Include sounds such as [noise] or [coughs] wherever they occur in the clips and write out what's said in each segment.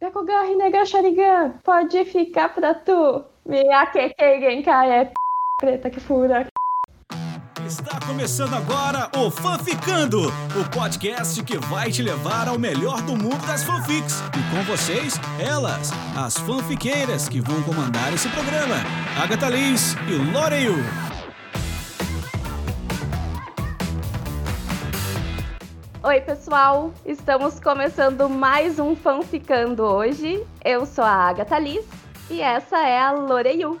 Byakugan, Rinnegan, Sharingan, pode ficar pra tu. Miyake, Genkai, é preta que fura. Está começando agora o Fanficando, o podcast que vai te levar ao melhor do mundo das fanfics. E com vocês, elas, as fanfiqueiras que vão comandar esse programa, Agatha Liz e Loreyu. Oi, pessoal! Estamos começando mais um Fanficando hoje. Eu sou a Agatha Liz e essa é a Loreyu.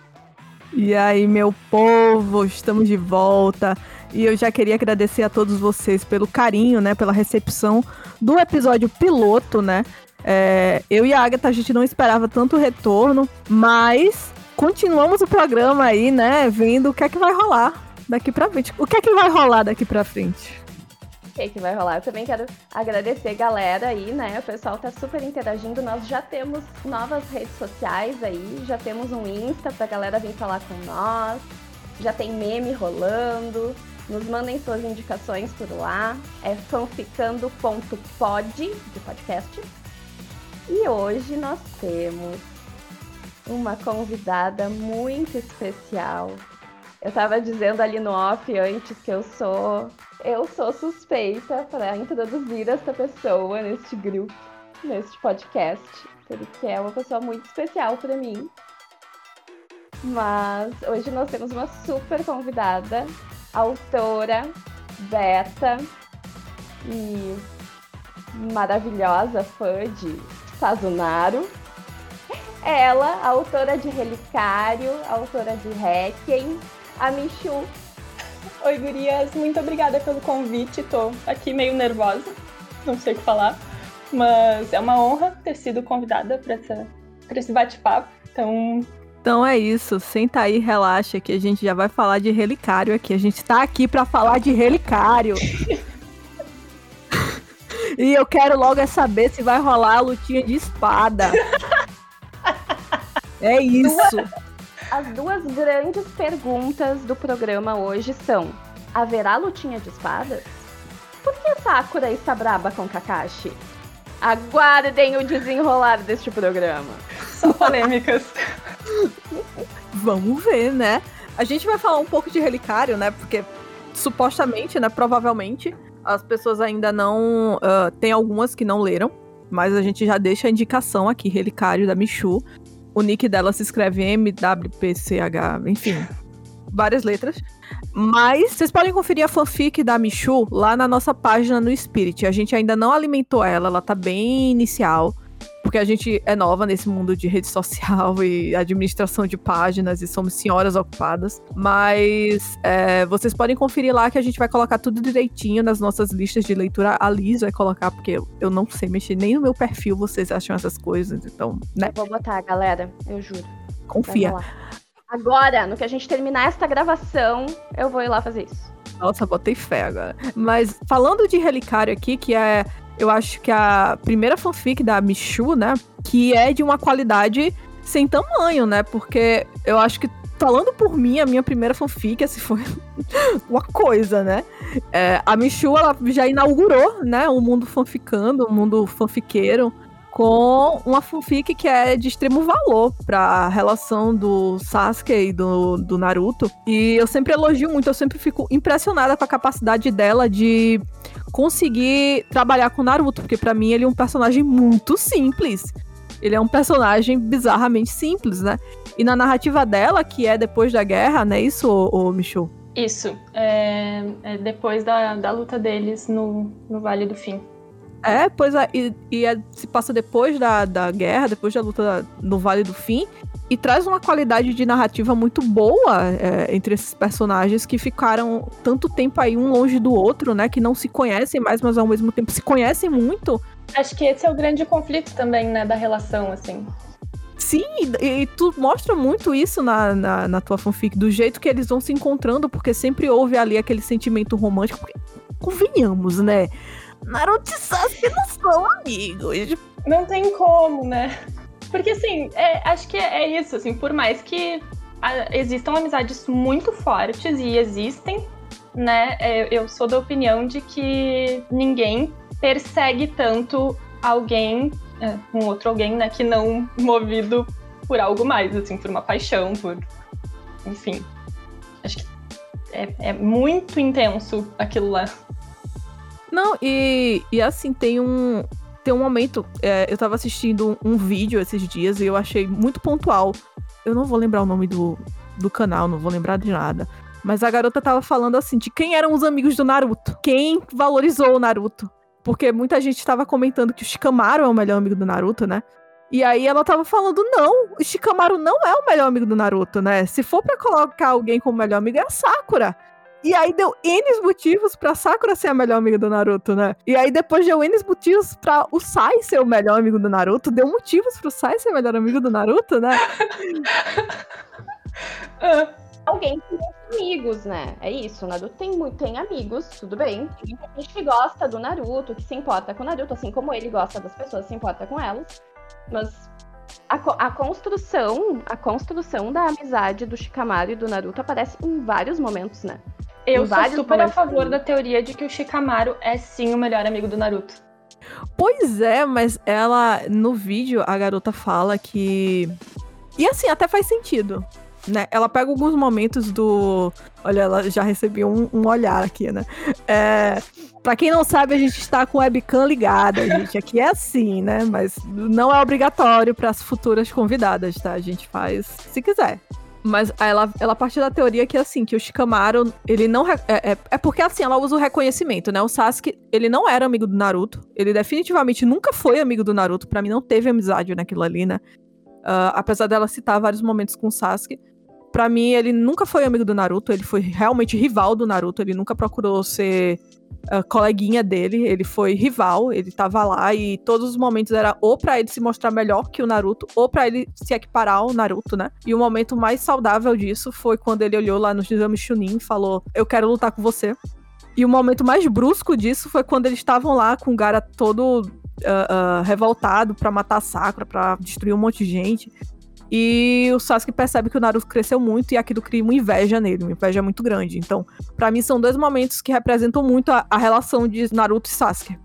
E aí, meu povo, estamos de volta. E eu já queria agradecer a todos vocês pelo carinho, né, pela recepção do episódio piloto, né? É, eu e a Agatha, a gente não esperava tanto retorno, mas continuamos o programa aí, né, vendo o que é que vai rolar daqui pra frente. O que é que vai rolar daqui pra frente? Que, que vai rolar. Eu também quero agradecer galera aí, né? O pessoal tá super interagindo. Nós já temos novas redes sociais aí, já temos um Insta pra galera vir falar com nós. Já tem meme rolando. Nos mandem suas indicações por lá. É fanficando.pod de podcast. E hoje nós temos uma convidada muito especial. Eu tava dizendo ali no off antes que eu sou eu sou suspeita para introduzir essa pessoa neste grupo, neste podcast, porque é uma pessoa muito especial para mim. Mas hoje nós temos uma super convidada, autora, beta e maravilhosa fã de Sazunaro. Ela, autora de Relicário, autora de Requiem, a Michu Oi, gurias, muito obrigada pelo convite. Tô aqui meio nervosa, não sei o que falar, mas é uma honra ter sido convidada para esse bate-papo. Então, então é isso, senta aí, relaxa que a gente já vai falar de relicário aqui. A gente tá aqui para falar de relicário. [laughs] e eu quero logo é saber se vai rolar a lutinha de espada. é isso. As duas grandes perguntas do programa hoje são: haverá lutinha de espadas? Por que Sakura está braba com Kakashi? Aguardem o desenrolar deste programa. São polêmicas. Vamos ver, né? A gente vai falar um pouco de relicário, né? Porque supostamente, né? Provavelmente, as pessoas ainda não. Uh, tem algumas que não leram, mas a gente já deixa a indicação aqui, relicário da Michu. O nick dela se escreve MWPCH, enfim, várias letras. Mas vocês podem conferir a fanfic da Michu lá na nossa página no Spirit. A gente ainda não alimentou ela, ela tá bem inicial porque a gente é nova nesse mundo de rede social e administração de páginas e somos senhoras ocupadas. Mas é, vocês podem conferir lá que a gente vai colocar tudo direitinho nas nossas listas de leitura. A Liz vai colocar, porque eu, eu não sei mexer nem no meu perfil, vocês acham essas coisas, então, né? Vou botar, galera, eu juro. Confia. Agora, no que a gente terminar esta gravação, eu vou ir lá fazer isso. Nossa, botei fé agora. Mas falando de relicário aqui, que é eu acho que a primeira fanfic da Michu, né? Que é de uma qualidade sem tamanho, né? Porque eu acho que, falando por mim, a minha primeira fanfic, assim, [laughs] foi uma coisa, né? É, a Michu, ela já inaugurou, né? O mundo fanficando, o mundo fanfiqueiro com uma fanfic que é de extremo valor para a relação do Sasuke e do, do Naruto. E eu sempre elogio muito, eu sempre fico impressionada com a capacidade dela de conseguir trabalhar com Naruto, porque para mim ele é um personagem muito simples. Ele é um personagem bizarramente simples, né? E na narrativa dela, que é depois da guerra, né? Isso, ô Michu? Isso. É, é depois da, da luta deles no, no Vale do Fim. É, pois é, e, e é, se passa depois da, da guerra, depois da luta no Vale do Fim, e traz uma qualidade de narrativa muito boa é, entre esses personagens que ficaram tanto tempo aí um longe do outro, né? Que não se conhecem mais, mas ao mesmo tempo se conhecem muito. Acho que esse é o grande conflito também, né, da relação, assim. Sim, e, e tu mostra muito isso na, na, na, tua fanfic, do jeito que eles vão se encontrando, porque sempre houve ali aquele sentimento romântico. Porque, convenhamos, né? Naruto e Sasuke não são amigos. Não tem como, né? Porque, assim, é, acho que é isso, assim, por mais que a, existam amizades muito fortes e existem, né? É, eu sou da opinião de que ninguém persegue tanto alguém é, um outro alguém, né, que não movido por algo mais, assim, por uma paixão, por. Enfim. Acho que é, é muito intenso aquilo lá. Não, e, e assim, tem um. Tem um momento. É, eu tava assistindo um, um vídeo esses dias e eu achei muito pontual. Eu não vou lembrar o nome do, do canal, não vou lembrar de nada. Mas a garota tava falando assim de quem eram os amigos do Naruto. Quem valorizou o Naruto. Porque muita gente tava comentando que o Shikamaru é o melhor amigo do Naruto, né? E aí ela tava falando, não, o Shikamaru não é o melhor amigo do Naruto, né? Se for para colocar alguém como melhor amigo, é a Sakura. E aí deu N motivos pra Sakura ser a melhor amiga do Naruto, né? E aí depois deu N motivos pra o Sai ser o melhor amigo do Naruto. Deu motivos pro Sai ser o melhor amigo do Naruto, né? [laughs] Alguém tem amigos, né? É isso, o Naruto tem, tem amigos, tudo bem. Tem gente que gosta do Naruto, que se importa com o Naruto, assim como ele gosta das pessoas, se importa com elas. Mas a, a, construção, a construção da amizade do Shikamaru e do Naruto aparece em vários momentos, né? Eu sou super a favor da teoria de que o Shikamaru é sim o melhor amigo do Naruto. Pois é, mas ela no vídeo a garota fala que e assim até faz sentido, né? Ela pega alguns momentos do, olha, ela já recebeu um, um olhar aqui, né? É, Pra quem não sabe, a gente está com webcam ligada, [laughs] gente. Aqui é assim, né? Mas não é obrigatório para as futuras convidadas, tá? A gente faz se quiser. Mas ela, ela partiu da teoria que, assim, que o Shikamaru, ele não... É, é, é, porque, assim, ela usa o reconhecimento, né? O Sasuke, ele não era amigo do Naruto. Ele definitivamente nunca foi amigo do Naruto. Para mim, não teve amizade naquilo ali, né? Uh, apesar dela citar vários momentos com o Sasuke. Pra mim, ele nunca foi amigo do Naruto. Ele foi realmente rival do Naruto. Ele nunca procurou ser uh, coleguinha dele, ele foi rival, ele tava lá e todos os momentos era ou para ele se mostrar melhor que o Naruto, ou para ele se equiparar ao Naruto, né? E o momento mais saudável disso foi quando ele olhou lá nos exames Chunin e falou: Eu quero lutar com você. E o momento mais brusco disso foi quando eles estavam lá com o Gara todo uh, uh, revoltado para matar a Sakura, pra destruir um monte de gente. E o Sasuke percebe que o Naruto cresceu muito e aquilo cria uma inveja nele, uma inveja muito grande. Então, para mim, são dois momentos que representam muito a, a relação de Naruto e Sasuke.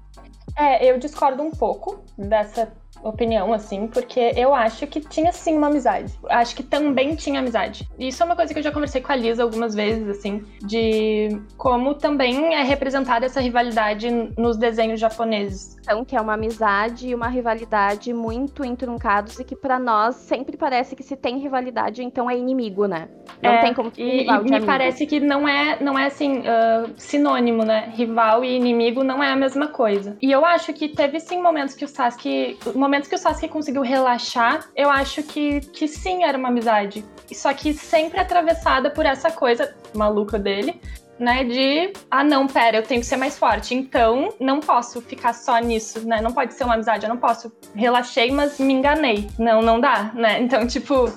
É, eu discordo um pouco dessa opinião, assim, porque eu acho que tinha sim uma amizade. Acho que também tinha amizade. E isso é uma coisa que eu já conversei com a Lisa algumas vezes, assim, de como também é representada essa rivalidade nos desenhos japoneses. Então, que é uma amizade e uma rivalidade muito entruncados e que para nós sempre parece que se tem rivalidade, então é inimigo, né? Não é, tem como ter e, rival e me amigo. parece que não é, não é assim, uh, sinônimo, né? Rival e inimigo não é a mesma coisa. E eu acho que teve sim momentos que o Sasuke momentos que o Sasuke conseguiu relaxar, eu acho que, que sim, era uma amizade. Só que sempre atravessada por essa coisa maluca dele, né? De, ah, não, pera, eu tenho que ser mais forte. Então, não posso ficar só nisso, né? Não pode ser uma amizade, eu não posso. Relaxei, mas me enganei. Não, não dá, né? Então, tipo,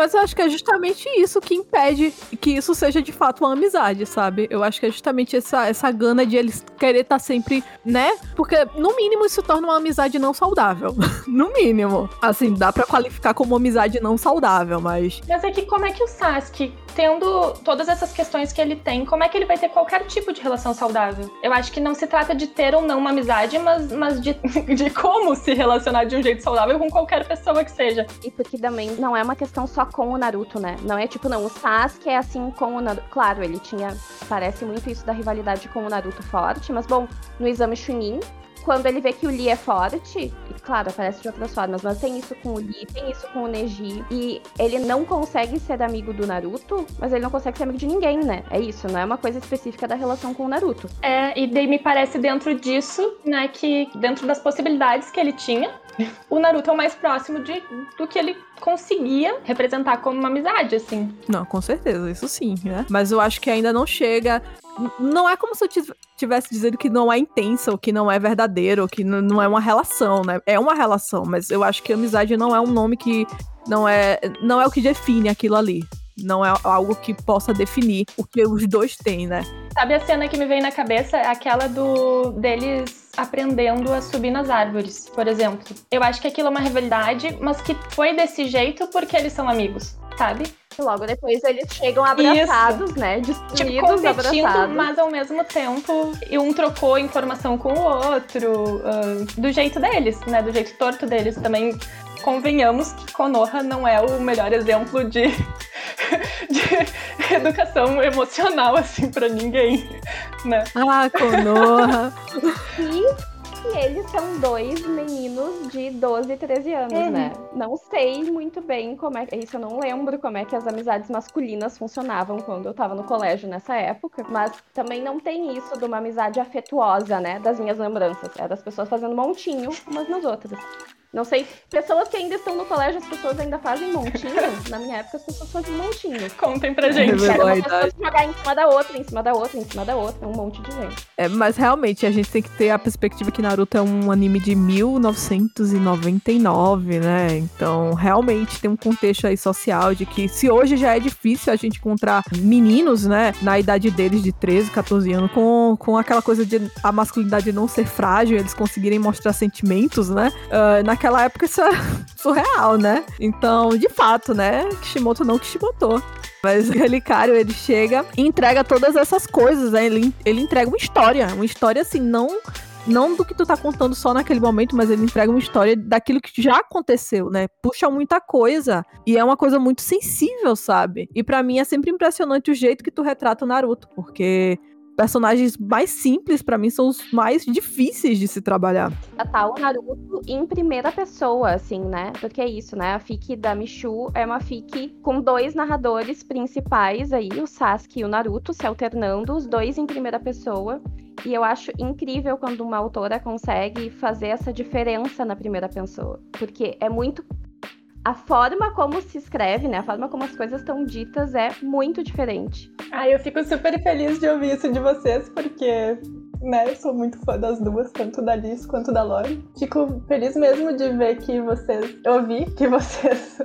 mas eu acho que é justamente isso que impede que isso seja de fato uma amizade, sabe? Eu acho que é justamente essa, essa gana de eles querer estar tá sempre, né? Porque, no mínimo, isso torna uma amizade não saudável. [laughs] no mínimo. Assim, dá para qualificar como amizade não saudável, mas. Mas é que como é que o Sasuke, tendo todas essas questões que ele tem, como é que ele vai ter qualquer tipo de relação saudável? Eu acho que não se trata de ter ou não uma amizade, mas, mas de, [laughs] de como se relacionar de um jeito saudável com qualquer pessoa que seja. E porque também não é uma questão só com o Naruto, né? Não é tipo, não, o Sasuke é assim com o Naruto. Claro, ele tinha. Parece muito isso da rivalidade com o Naruto forte, mas bom, no exame Chunin, quando ele vê que o Lee é forte, e claro, aparece de outras formas, mas tem isso com o Lee, tem isso com o Neji, e ele não consegue ser amigo do Naruto, mas ele não consegue ser amigo de ninguém, né? É isso, não é uma coisa específica da relação com o Naruto. É, e daí me parece dentro disso, né, que dentro das possibilidades que ele tinha, o Naruto é o mais próximo de, do que ele conseguia representar como uma amizade, assim. Não, com certeza, isso sim, né? Mas eu acho que ainda não chega. Não é como se eu tivesse dizendo que não é intensa, ou que não é verdadeiro, ou que não é uma relação, né? É uma relação, mas eu acho que amizade não é um nome que. Não é, não é o que define aquilo ali. Não é algo que possa definir o que os dois têm, né? Sabe a cena que me veio na cabeça? É aquela do deles aprendendo a subir nas árvores, por exemplo. Eu acho que aquilo é uma rivalidade, mas que foi desse jeito porque eles são amigos, sabe? Logo depois eles chegam abraçados, Isso. né? Destruídos, tipo, abraçados. mas ao mesmo tempo um trocou informação com o outro, uh, do jeito deles, né? Do jeito torto deles. Também convenhamos que Konoha não é o melhor exemplo de, [laughs] de educação emocional, assim, para ninguém, né? Ah, Konoha! [laughs] e e eles são dois meninos de 12 e 13 anos, uhum. né? Não sei muito bem como é. Isso eu não lembro como é que as amizades masculinas funcionavam quando eu tava no colégio nessa época. Mas também não tem isso de uma amizade afetuosa, né? Das minhas lembranças. É das pessoas fazendo montinho umas nas outras. Não sei, pessoas que ainda estão no colégio, as pessoas ainda fazem montinho. Na minha época, as pessoas faziam montinho. Contem pra gente. É Era uma pessoa jogar em cima da outra, em cima da outra, em cima da outra, um monte de gente. É, mas realmente, a gente tem que ter a perspectiva que Naruto é um anime de 1999, né? Então, realmente tem um contexto aí social de que se hoje já é difícil a gente encontrar meninos, né, na idade deles de 13, 14 anos, com, com aquela coisa de a masculinidade não ser frágil, eles conseguirem mostrar sentimentos, né? Uh, na naquela época isso é [laughs] surreal, né? Então, de fato, né? Kishimoto não Kishimoto. Mas o Relicário, ele chega e entrega todas essas coisas, né? Ele, ele entrega uma história. Uma história, assim, não não do que tu tá contando só naquele momento, mas ele entrega uma história daquilo que já aconteceu, né? Puxa muita coisa. E é uma coisa muito sensível, sabe? E para mim é sempre impressionante o jeito que tu retrata o Naruto, porque personagens mais simples, para mim, são os mais difíceis de se trabalhar. Tá o Naruto em primeira pessoa, assim, né? Porque é isso, né? A fic da Michu é uma fic com dois narradores principais aí, o Sasuke e o Naruto, se alternando, os dois em primeira pessoa. E eu acho incrível quando uma autora consegue fazer essa diferença na primeira pessoa. Porque é muito a forma como se escreve, né? A forma como as coisas estão ditas é muito diferente. Ah, eu fico super feliz de ouvir isso de vocês, porque né, eu sou muito fã das duas, tanto da Liz quanto da Lori. Fico feliz mesmo de ver que vocês. Eu ouvi que vocês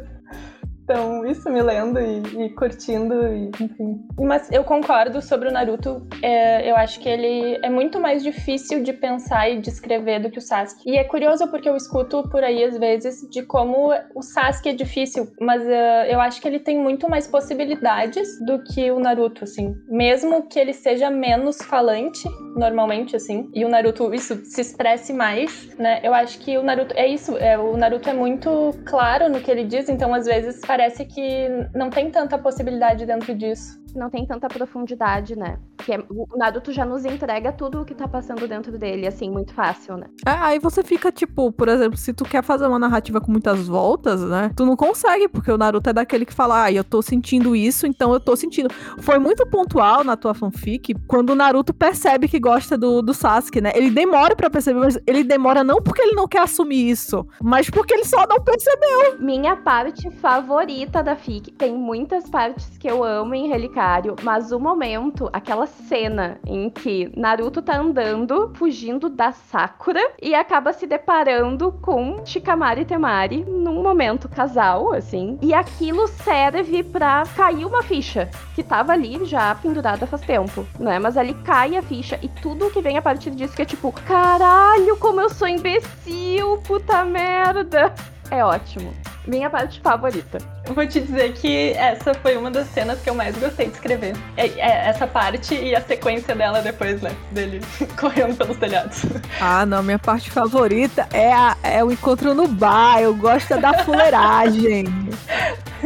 então, isso me lendo e, e, curtindo, e, enfim. Mas eu concordo sobre o Naruto. É, eu acho que ele é muito mais difícil de pensar e de escrever do que o Sasuke. E é curioso porque eu escuto por aí, às vezes, de como o Sasuke é difícil, mas uh, eu acho que ele tem muito mais possibilidades do que o Naruto, assim. Mesmo que ele seja menos falante, normalmente, assim, e o Naruto, isso, se expresse mais, né? Eu acho que o Naruto, é isso, é, o Naruto é muito claro no que ele diz, então, às vezes, parece que não tem tanta possibilidade dentro disso não tem tanta profundidade, né? Que é, o Naruto já nos entrega tudo o que tá passando dentro dele, assim, muito fácil, né? É, aí você fica, tipo, por exemplo, se tu quer fazer uma narrativa com muitas voltas, né? Tu não consegue, porque o Naruto é daquele que fala, ah, eu tô sentindo isso, então eu tô sentindo. Foi muito pontual na tua fanfic quando o Naruto percebe que gosta do, do Sasuke, né? Ele demora para perceber, mas ele demora não porque ele não quer assumir isso, mas porque ele só não percebeu. Minha parte favorita da fic, tem muitas partes que eu amo em Relicar mas o momento, aquela cena em que Naruto tá andando, fugindo da Sakura e acaba se deparando com Shikamaru e Temari num momento casal, assim, e aquilo serve pra cair uma ficha que tava ali já pendurada faz tempo, né? Mas ali cai a ficha e tudo que vem a partir disso que é tipo, caralho, como eu sou imbecil, puta merda. É ótimo minha parte favorita. Eu vou te dizer que essa foi uma das cenas que eu mais gostei de escrever. É, é essa parte e a sequência dela depois, né? Dele [laughs] correndo pelos telhados. Ah, não. Minha parte favorita é, a, é o encontro no bar. Eu gosto da fuleiragem.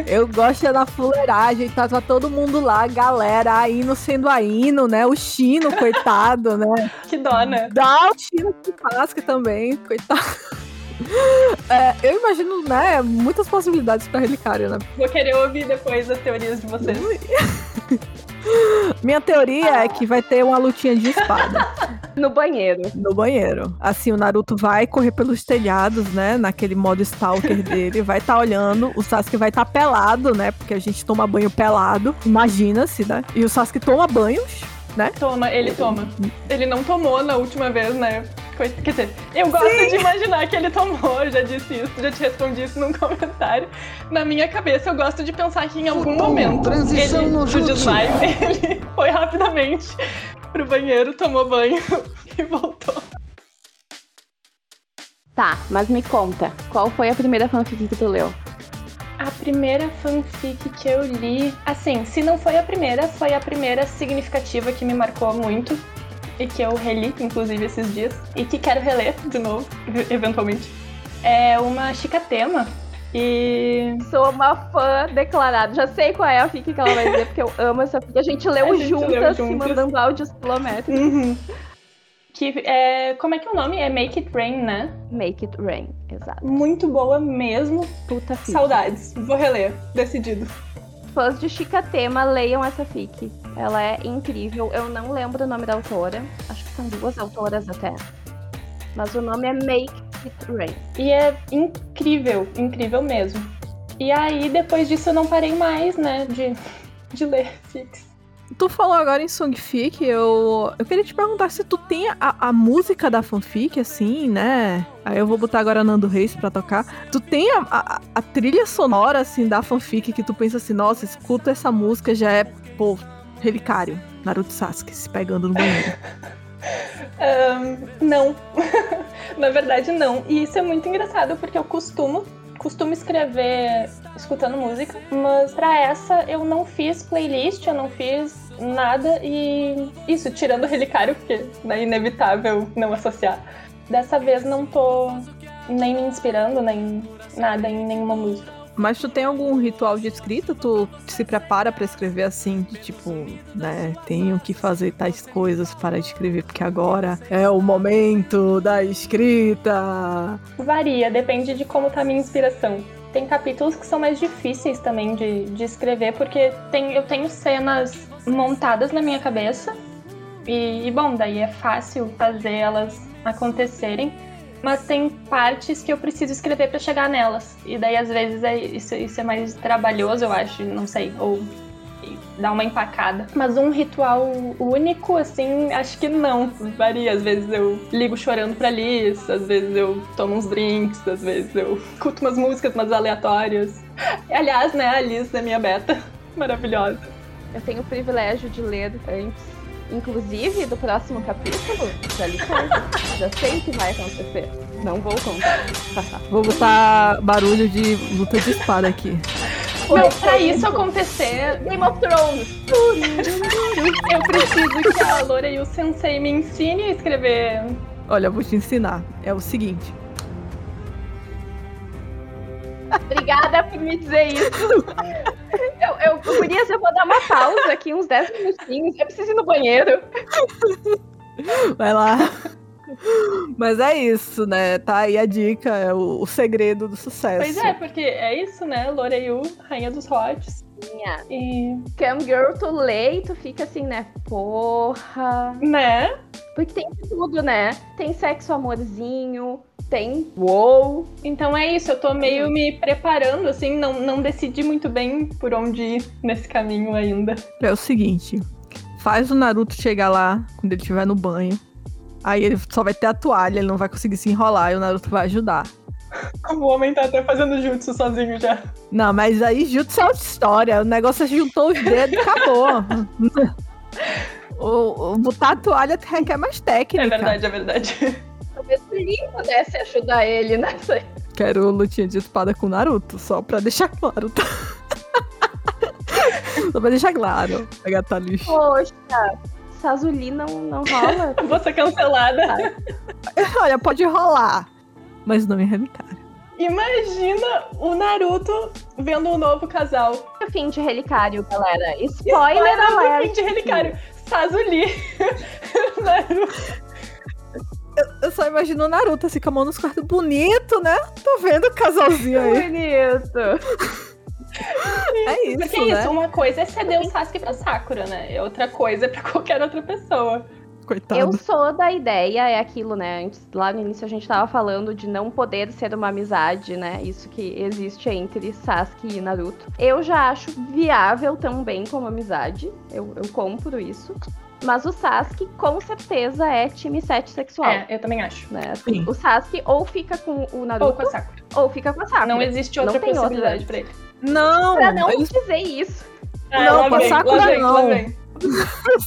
Eu gosto da fuleiragem. Tava todo mundo lá, galera, a Ino sendo a Ino, né? O Chino, coitado, né? Que dó, né? Dá o Chino que Pasque também, coitado. [laughs] É, eu imagino, né, muitas possibilidades pra Relicário, né? Vou querer ouvir depois as teorias de vocês. [laughs] Minha teoria ah. é que vai ter uma lutinha de espada. [laughs] no banheiro. No banheiro. Assim, o Naruto vai correr pelos telhados, né? Naquele modo stalker dele. Vai estar tá olhando. O Sasuke vai estar tá pelado, né? Porque a gente toma banho pelado. Imagina-se, né? E o Sasuke toma banhos, né? Toma, ele toma. Ele não tomou na última vez, né? Quer dizer, eu gosto Sim. de imaginar que ele tomou, eu já disse isso, já te respondi isso num [laughs] comentário. Na minha cabeça, eu gosto de pensar que em algum Bom, momento transição ele, no desmaio, ele [laughs] foi rapidamente pro banheiro, tomou banho [laughs] e voltou. Tá, mas me conta, qual foi a primeira fanfic que tu leu? A primeira fanfic que eu li, assim, se não foi a primeira, foi a primeira significativa que me marcou muito e que eu reli, inclusive, esses dias, e que quero reler de novo, eventualmente. É uma chicatema. E. Sou uma fã declarada. Já sei qual é a fic que ela vai dizer, porque eu amo essa fic. A gente leu, [laughs] A gente juntas, leu juntas. mandando áudios quilométricos. Uhum. Que é. Como é que é o nome? É Make It Rain, né? Make it rain, exato. Muito boa mesmo. Puta fic. Saudades. Vou reler. Decidido. Fãs de Chicatema, leiam essa fic. Ela é incrível. Eu não lembro o nome da autora. Acho que são duas autoras até. Mas o nome é Make It Rain. E é incrível, incrível mesmo. E aí, depois disso, eu não parei mais, né, de, de ler fics. Tu falou agora em Songfic, eu, eu queria te perguntar se tu tem a, a música da fanfic, assim, né? Aí eu vou botar agora Nando Reis pra tocar. Tu tem a, a, a trilha sonora, assim, da fanfic que tu pensa assim, nossa, escuta essa música, já é, pô, relicário. Naruto Sasuke se pegando no banheiro. [laughs] Ahn, não. [laughs] Na verdade, não. E isso é muito engraçado, porque eu costumo, costumo escrever escutando música, mas pra essa eu não fiz playlist, eu não fiz nada e isso, tirando o relicário, porque é inevitável não associar. Dessa vez não tô nem me inspirando, nem nada em nenhuma música. Mas tu tem algum ritual de escrita? Tu se prepara pra escrever assim, de tipo, né? Tenho que fazer tais coisas para escrever, porque agora é o momento da escrita. Varia, depende de como tá a minha inspiração. Tem capítulos que são mais difíceis também de, de escrever, porque tem, eu tenho cenas montadas na minha cabeça. E, e, bom, daí é fácil fazer elas acontecerem. Mas tem partes que eu preciso escrever pra chegar nelas. E daí, às vezes, é, isso, isso é mais trabalhoso, eu acho, não sei. Ou dá uma empacada. Mas um ritual único, assim, acho que não. Varia. Às vezes eu ligo chorando pra Liz, às vezes eu tomo uns drinks, às vezes eu escuto umas músicas, umas aleatórias. Aliás, né, a Liz é minha beta. [laughs] Maravilhosa. Eu tenho o privilégio de ler antes, inclusive do próximo capítulo. Já li tudo. Já sei o que vai acontecer. Não vou contar. [laughs] Vou botar barulho de luta de espada aqui. Não, pra isso acontecer, Game of Thrones! [laughs] eu preciso que a Lore e o Sensei me ensine a escrever. Olha, eu vou te ensinar. É o seguinte. Obrigada por me dizer isso. Eu, eu, eu vou dar uma pausa aqui, uns 10 minutinhos. Eu preciso ir no banheiro. Vai lá. Mas é isso, né? Tá aí a dica, é o, o segredo do sucesso. Pois é, porque é isso, né? Loreyu, rainha dos hots. Minha. E. Cam Girl, tu lê e tu fica assim, né? Porra. Né? Porque tem tudo, né? Tem sexo amorzinho, tem wow. Então é isso, eu tô meio me preparando, assim, não, não decidi muito bem por onde ir nesse caminho ainda. É o seguinte: faz o Naruto chegar lá quando ele estiver no banho. Aí ele só vai ter a toalha, ele não vai conseguir se enrolar e o Naruto vai ajudar. O homem tá até fazendo jutsu sozinho já. Não, mas aí Jutsu é outra história. O negócio é juntou os dedos e acabou. [laughs] o, o- botar a toalha requer mais técnica. É verdade, é verdade. Talvez o Lin pudesse ajudar ele nessa. Quero lutinha de espada com Naruto, só pra deixar claro. Tá? [laughs] só pra deixar claro. A gata lixo. Poxa, Sazuli não, não rola. [laughs] Vou ser cancelada. [laughs] Olha, pode rolar. Mas não em relicário. Imagina o Naruto vendo um novo casal. Fim de relicário, galera. Spoiler do alert. fim de relicário. Sazuli. Naruto. Eu só imagino o Naruto assim com a mão nos quartos. Bonito, né? Tô vendo o casalzinho aí. Bonito. [laughs] É isso, Porque é né? isso, uma coisa é ceder o Sasuke pra Sakura, né? E outra coisa é pra [laughs] qualquer outra pessoa. Coitado. Eu sou da ideia, é aquilo, né? Antes, lá no início a gente tava falando de não poder ser uma amizade, né? Isso que existe entre Sasuke e Naruto. Eu já acho viável também como amizade. Eu, eu compro isso. Mas o Sasuke, com certeza, é time 7 sexual. É, eu também acho. Né? Sim. o Sasuke ou fica com o Ou Naruto com a Sakura. ou fica com a Sakura. Não existe outra Não tem possibilidade outra. pra ele. Não, Pra não eles- dizer isso. Não, lá com a Sakura lá vem, não. lá vem.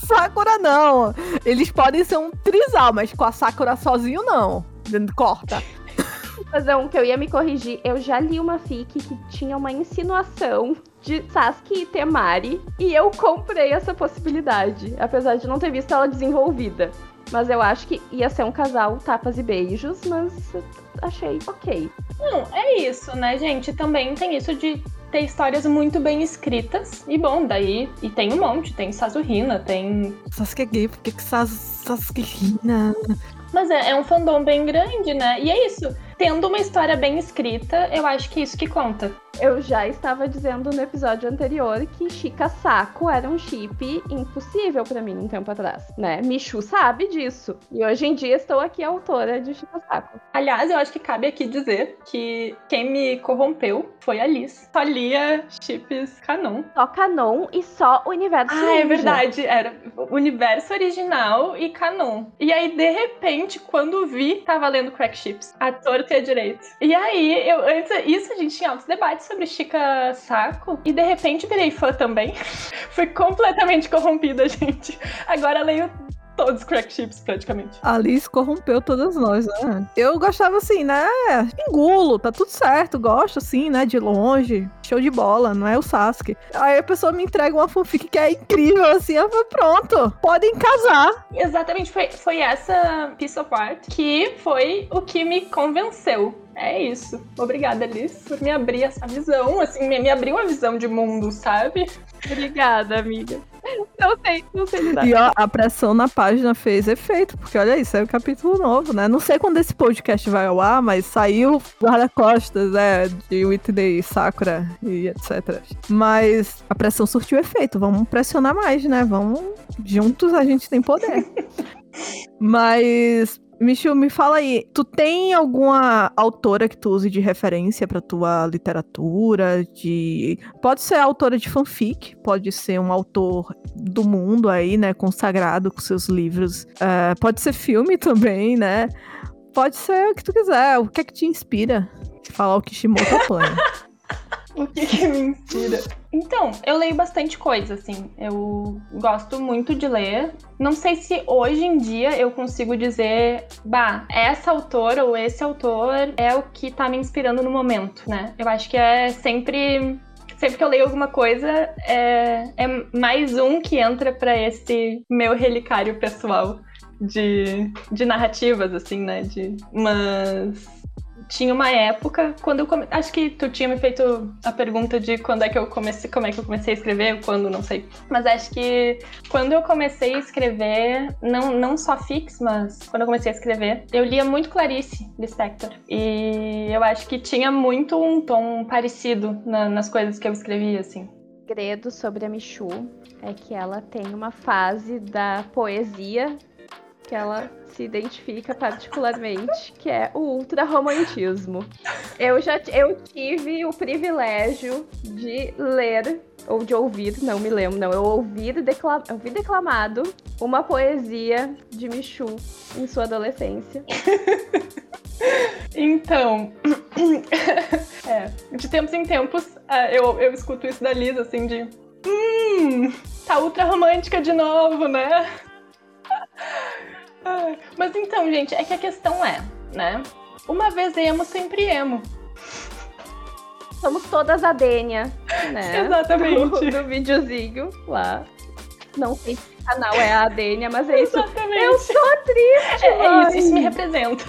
Sakura não. Eles podem ser um trisal, mas com a Sakura sozinho não. Corta. Fazer um que eu ia me corrigir. Eu já li uma fic que tinha uma insinuação de Sasuke e Temari e eu comprei essa possibilidade, apesar de não ter visto ela desenvolvida. Mas eu acho que ia ser um casal tapas e beijos, mas achei ok. Não, é isso, né, gente? Também tem isso de ter histórias muito bem escritas. E bom, daí. E tem um monte. Tem Sasuhina, tem. Sasuke é gay, por que, Sasuke Hina? Mas é, é um fandom bem grande, né? E é isso. Tendo uma história bem escrita, eu acho que é isso que conta. Eu já estava dizendo no episódio anterior que Chica Saco era um chip impossível para mim um tempo atrás, né? Michu sabe disso. E hoje em dia estou aqui autora de Chica Saco. Aliás, eu acho que cabe aqui dizer que quem me corrompeu foi a Liz. Só lia chips canon. Só canon e só universo Ah, é verdade. Era universo original e canon. E aí, de repente, quando vi, tava lendo crack chips. A torta direito. E aí, eu antes, isso a gente tinha altos debates sobre Chica Saco e de repente virei fã também. [laughs] Fui completamente corrompida, gente. Agora leio todos os crack chips, praticamente. A Alice corrompeu todas nós, né? Eu gostava assim, né? Engulo, tá tudo certo, gosto assim, né? De longe, show de bola, não é o Sasuke. Aí a pessoa me entrega uma fanfic que é incrível, assim, eu falo, pronto, podem casar. Exatamente, foi, foi essa piece of art que foi o que me convenceu é isso. Obrigada, Liz, por me abrir essa visão, assim, me, me abriu uma visão de mundo, sabe? Obrigada, amiga. Não sei, não sei lidar. E ó, a pressão na página fez efeito, porque olha aí, saiu um capítulo novo, né? Não sei quando esse podcast vai ao ar, mas saiu guarda-costas, né? De Whitney, Sakura e etc. Mas a pressão surtiu efeito. Vamos pressionar mais, né? Vamos. Juntos a gente tem poder. [laughs] Mas Michu, me fala aí, tu tem alguma autora que tu use de referência para tua literatura? De pode ser autora de fanfic, pode ser um autor do mundo aí, né, consagrado com seus livros. Uh, pode ser filme [laughs] também, né? Pode ser o que tu quiser. O que é que te inspira? Falar o Kishimoto apanha. [laughs] o que, que me inspira? Então, eu leio bastante coisa, assim. Eu gosto muito de ler. Não sei se hoje em dia eu consigo dizer, bah, essa autora ou esse autor é o que tá me inspirando no momento, né? Eu acho que é sempre sempre que eu leio alguma coisa, é, é mais um que entra para esse meu relicário pessoal de, de narrativas, assim, né? De, mas tinha uma época, quando eu come... acho que tu tinha me feito a pergunta de quando é que eu comecei, como é que eu comecei a escrever, quando, não sei. Mas acho que quando eu comecei a escrever, não, não só fix, mas quando eu comecei a escrever, eu lia muito Clarice Lispector. E eu acho que tinha muito um tom parecido na, nas coisas que eu escrevia, assim. Segredo sobre a Michu é que ela tem uma fase da poesia que ela se identifica particularmente, que é o ultrarromantismo. Eu já eu tive o privilégio de ler ou de ouvir, não me lembro, não, eu ouvi, declam, ouvi declamado uma poesia de Michu em sua adolescência. [laughs] Então, [coughs] é, de tempos em tempos, é, eu, eu escuto isso da Lisa, assim, de. Hum, tá ultra romântica de novo, né? Mas então, gente, é que a questão é, né? Uma vez emo, sempre emo. Somos todas a Dênia, né? Exatamente. Do, do videozinho lá. Não sei se o canal é a Dênia, mas é isso. Exatamente. Eu sou triste, é, é isso, isso me representa.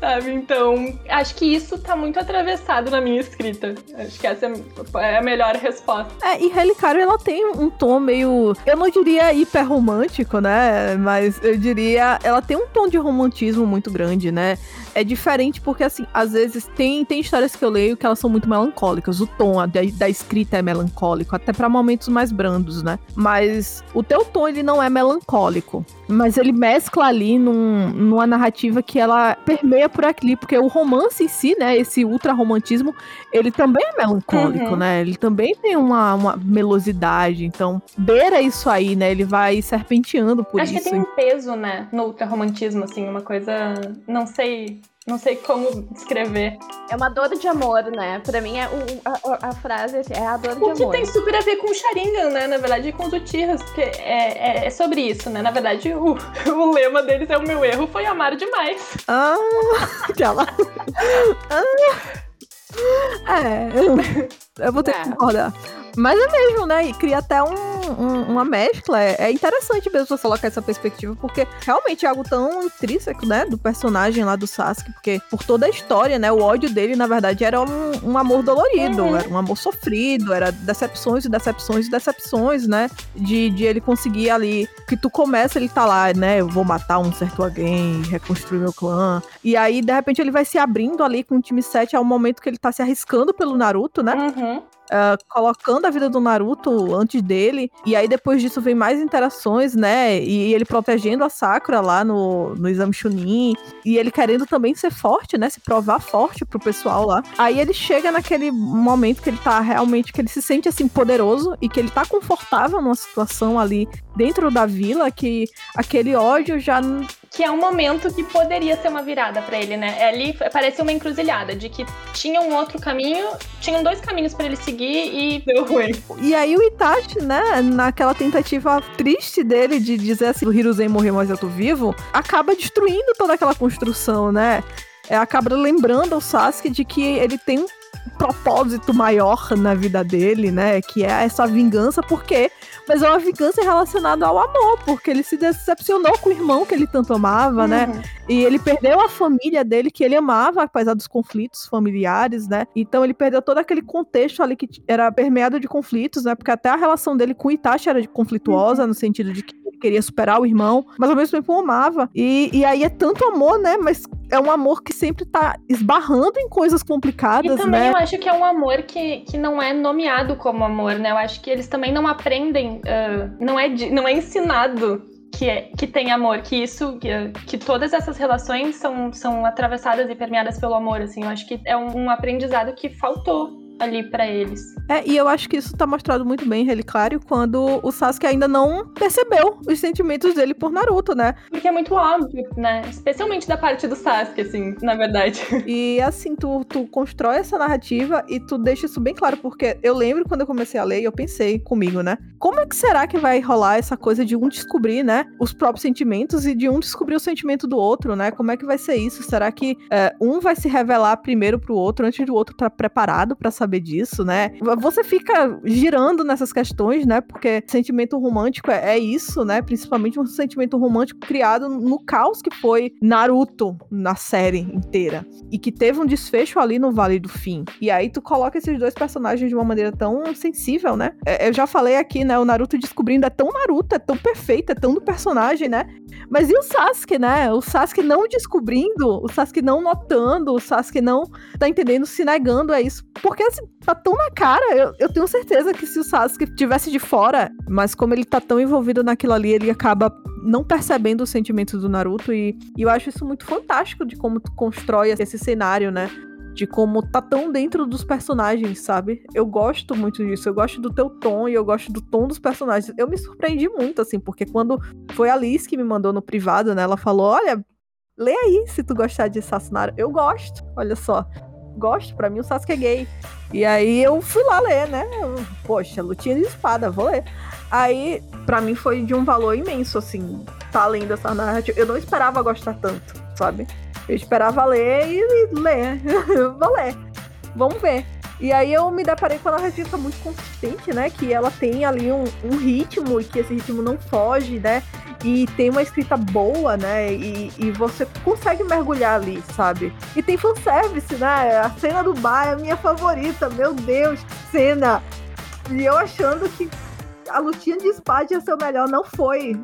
Sabe? Então, acho que isso tá muito atravessado na minha escrita. Acho que essa é a melhor resposta. É, e Relicário, ela tem um tom meio. Eu não diria hiper romântico, né? Mas eu diria. Ela tem um tom de romantismo muito grande, né? É diferente porque, assim, às vezes tem, tem histórias que eu leio que elas são muito melancólicas. O tom da, da escrita é melancólico, até para momentos mais brandos, né? Mas o teu tom, ele não é melancólico. Mas ele mescla ali num, numa narrativa que ela permeia por aqui, porque o romance em si, né, esse ultra romantismo, ele também é melancólico, uhum. né? Ele também tem uma, uma melosidade, então beira isso aí, né? Ele vai serpenteando por Acho isso. Acho que tem um peso, né, no ultra romantismo, assim, uma coisa, não sei Não sei como descrever. É uma dor de amor, né? Pra mim, é o, a, a frase assim, é a dor de O amor. que tem super a ver com o Sharingan, né? Na verdade, com os Uchihas, porque é, é, é sobre isso, né? Na verdade, o, [laughs] o lema deles é o meu erro foi amar demais. Ah, [laughs] aquela. Ah, é, eu, eu vou ter que É. concordar. Mas é mesmo, né? E cria até um, um- uma mescla. É, é interessante mesmo você colocar essa perspectiva, porque realmente é algo tão intrínseco, né? Do personagem lá do Sasuke, porque por toda a história, né? O ódio dele, na verdade, era um, um amor dolorido, Uhum. era um amor sofrido, era decepções e decepções e decepções, né? De, de ele conseguir ali. Que tu começa, ele tá lá, né? Eu vou matar um certo alguém, reconstruir meu clã. E aí, de repente, ele vai se abrindo ali com o time 7 ao momento que ele tá se arriscando pelo Naruto, né? Uhum. Ah, colocando a vida do Naruto antes dele. E aí, depois disso, vem mais interações, né? E ele protegendo a Sakura lá no, no exame Chunin. E ele querendo também ser forte, né? Se provar forte pro pessoal lá. Aí ele chega naquele momento que ele tá realmente, que ele se sente assim poderoso e que ele tá confortável numa situação ali dentro da vila, que aquele ódio já Que é um momento que poderia ser uma virada pra ele, né? É Ali parece uma encruzilhada de que tinha um outro caminho, tinham dois caminhos pra ele seguir e deu ruim. E aí o Itachi, né, naquela tentativa triste dele de dizer assim, o Hiruzen morreu, mas eu tô vivo, acaba destruindo toda aquela construção, né? É, acaba lembrando o Sasuke de que ele tem um propósito maior na vida dele, né? Que é essa vingança, porque mas é uma vingança relacionada ao amor, porque ele se decepcionou com o irmão que ele tanto amava, né? Uhum. E ele perdeu a família dele que ele amava, apesar dos conflitos familiares, né? Então ele perdeu todo aquele contexto ali que era permeado de conflitos, né? Porque até a relação dele com o Itachi era conflituosa, no sentido de que ele queria superar o irmão, mas ao mesmo tempo o amava. E, e aí é tanto amor, né? Mas é um amor que sempre tá esbarrando em coisas E complicadas, também né? eu acho que é um amor que, que não é nomeado como amor, né? Eu acho que eles também não aprendem, ah, não, é, não é ensinado que, é, que tem amor, que isso, que, que todas essas relações são, são atravessadas e permeadas pelo amor, assim. Eu acho que é um, um aprendizado que faltou ali pra eles. É, e eu acho que isso tá mostrado muito bem em Relicário quando o Sasuke ainda não percebeu os sentimentos dele por Naruto, né? Porque é muito óbvio, né? Especialmente da parte do Sasuke, assim, na verdade. [laughs] E assim, tu, tu constrói essa narrativa e tu deixa isso bem claro, porque eu lembro quando eu comecei a ler e eu pensei comigo, né? Como é que será que vai rolar essa coisa de um descobrir, né, os próprios sentimentos e de um descobrir o sentimento do outro, né? Como é que vai ser isso? Será que é, um vai se revelar primeiro pro outro antes do outro estar preparado pra saber disso, né? Você fica girando nessas questões, né? Porque sentimento romântico é, é isso, né? Principalmente um sentimento romântico criado no caos que foi Naruto na série inteira e que teve um desfecho ali no Vale do Fim. E aí tu coloca esses dois personagens de uma maneira tão sensível, né? É, Eu já falei aqui, né? O Naruto descobrindo é tão Naruto, é tão perfeito, é tão do personagem, né? Mas e o Sasuke, né? O Sasuke não descobrindo, o Sasuke não notando, o Sasuke não tá entendendo, se negando a isso. Porque tá tão na cara. Eu, eu tenho certeza que se o Sasuke tivesse de fora, mas como ele tá tão envolvido naquilo ali, ele acaba não percebendo os sentimentos do Naruto. E, e eu acho isso muito fantástico de como tu constrói esse cenário, né? De como tá tão dentro dos personagens, sabe? Eu gosto muito disso. Eu gosto do teu tom e eu gosto do tom dos personagens. Eu me surpreendi muito, assim, porque quando foi a Liz que me mandou no privado, né? Ela falou: Olha, lê aí se tu gostar de Sassunaro. Eu gosto, olha só. Gosto, pra mim o Sasuke é gay. E aí eu fui lá ler, né? Eu, Poxa, lutinha de espada, vou ler. Aí, pra mim foi de um valor imenso, assim, tá lendo essa narrativa. Eu não esperava gostar tanto, sabe? Eu esperava ler e, e ler. [laughs] vou ler. Vamos ver. E aí eu me deparei com a narrativa muito consistente, né? Que ela tem ali um, um ritmo e que esse ritmo não foge, né? E tem uma escrita boa, né? E, e você consegue mergulhar ali, sabe? E tem fanservice, né? A cena do bar é a minha favorita, meu Deus, cena. E eu achando que a lutinha de espada ia ser o melhor, não foi.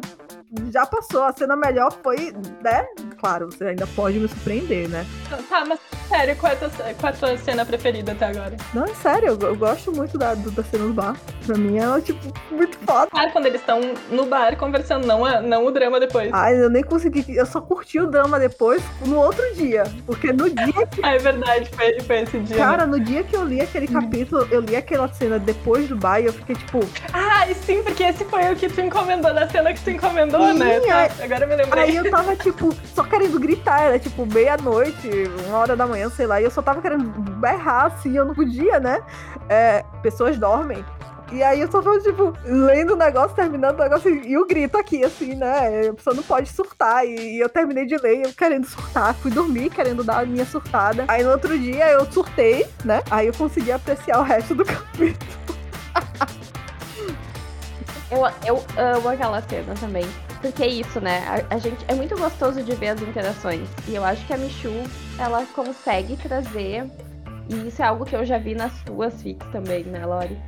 Já passou, a cena melhor foi, né? Claro, você ainda pode me surpreender, né? Tá, mas sério, qual é a tua, qual é a tua cena preferida até agora? Não, é sério, eu, eu gosto muito da, da cena do bar. Pra mim é, tipo, muito foda. Ah, quando eles estão no bar conversando, não, a- não o drama depois. Ai, eu nem consegui. Eu só curti o drama depois, no outro dia. Porque no dia [laughs] Ah, é verdade, foi, foi esse dia. né? Cara, no dia que eu li aquele capítulo, eu li aquela cena depois do baile, eu fiquei tipo, Ah, e sim, porque esse foi o que tu encomendou, da cena que tu encomendou, Sim, né? Tá, agora eu me lembrei. Aí eu tava tipo, só querendo gritar, era tipo meia-noite, uma hora da manhã, sei lá, e eu só tava querendo berrar, assim, eu não podia, né? É, pessoas dormem. E aí eu só tô, tipo, lendo o negócio, terminando o negócio, e o grito aqui, assim, né? A pessoa não pode surtar. E, eu terminei de ler, eu querendo surtar, fui dormir querendo dar a minha surtada. Aí no outro dia eu surtei, né? Aí eu consegui apreciar o resto do [laughs] capítulo. eu, eu amo aquela cena também. Porque é isso, né? A, a, gente é muito gostoso de ver as interações. E eu acho que a Michu, ela consegue trazer. E isso é algo que eu já vi nas tuas fics também, né, Lori?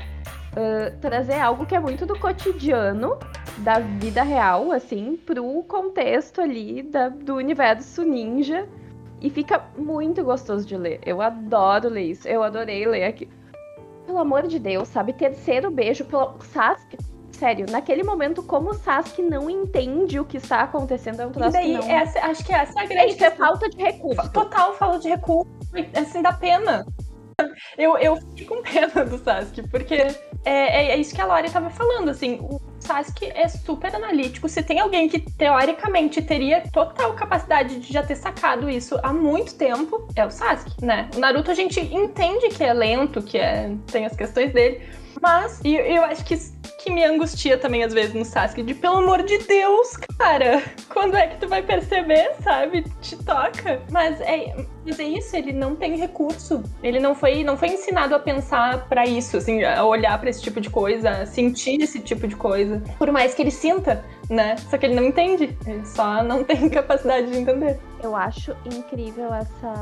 uh, trazer algo que é muito do cotidiano, da vida real, assim, pro contexto ali da, do universo ninja. E fica muito gostoso de ler. Eu adoro ler isso. Eu adorei ler aqui. Pelo amor de Deus, sabe? Terceiro beijo pelo Sasuke. Sério, naquele momento, como o Sasuke não entende o que está acontecendo, é um troço e daí, não... essa, acho que essa é a grande... É, isso é falta de recurso. Total falta de recurso. Assim, dá pena. Eu, eu fiquei com pena do Sasuke, porque é, é, é, isso que a Lori tava falando, assim, o Sasuke é super analítico. Se tem alguém que, teoricamente, teria total capacidade de já ter sacado isso há muito tempo, é o Sasuke, né? O Naruto a gente entende que é lento, que é, tem as questões dele, mas eu, eu acho que que me angustia também às vezes no Sasuke, de pelo amor de Deus, cara, quando é que tu vai perceber, sabe? Te toca. Mas é, mas é isso, ele não tem recurso. Ele não foi, não foi ensinado a pensar para isso, assim, a olhar para esse tipo de coisa, a sentir esse tipo de coisa. Por mais que ele sinta, né? Só que ele não entende. Ele só não tem [laughs] capacidade de entender. Eu acho incrível essa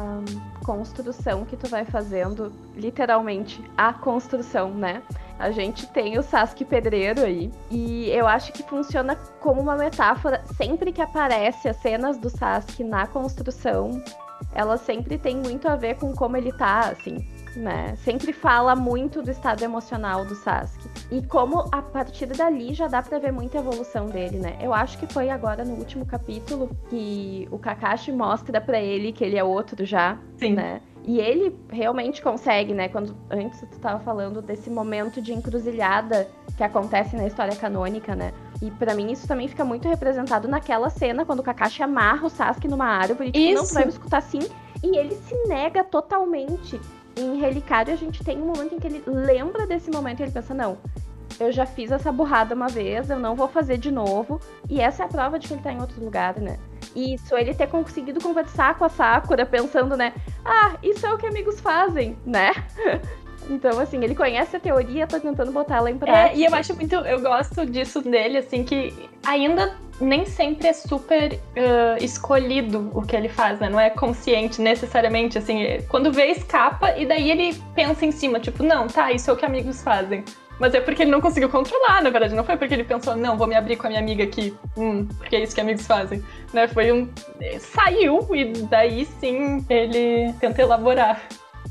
construção que tu vai fazendo, literalmente, a construção, né? A gente tem o Sasuke Pedreiro aí. E eu acho que funciona como uma metáfora. Sempre que aparece as cenas do Sasuke na construção, ela sempre tem muito a ver com como ele tá, assim, né? Sempre fala muito do estado emocional do Sasuke. E como a partir dali já dá pra ver muita evolução dele, né? Eu acho que foi agora no último capítulo que o Kakashi mostra para ele que ele é outro já, Sim. né? E ele realmente consegue, né? Quando antes tu estava falando desse momento de encruzilhada que acontece na história canônica, né? E para mim isso também fica muito representado naquela cena quando o Kakashi amarra o Sasuke numa árvore e tipo, não tu vai me escutar assim. E ele se nega totalmente. Em Relicário a gente tem um momento em que ele lembra desse momento e ele pensa, não, eu já fiz essa burrada uma vez, eu não vou fazer de novo. E essa é a prova de que ele tá em outro lugar, né? Isso, ele ter conseguido conversar com a Sakura pensando, né? Ah, isso é o que amigos fazem, né? [laughs] Então, assim, ele conhece a teoria, tá tentando botar ela em prática. É, e eu acho muito. Eu gosto disso dele, assim, que ainda nem sempre é super uh, escolhido o que ele faz, né? Não é consciente necessariamente, assim. Quando vê, escapa e daí ele pensa em cima, tipo, não, tá, isso é o que amigos fazem. Mas é porque ele não conseguiu controlar, na verdade. Não foi porque ele pensou, não, vou me abrir com a minha amiga aqui. Hum, porque é isso que amigos fazem. Né? Foi um. Saiu, e daí sim ele tenta elaborar.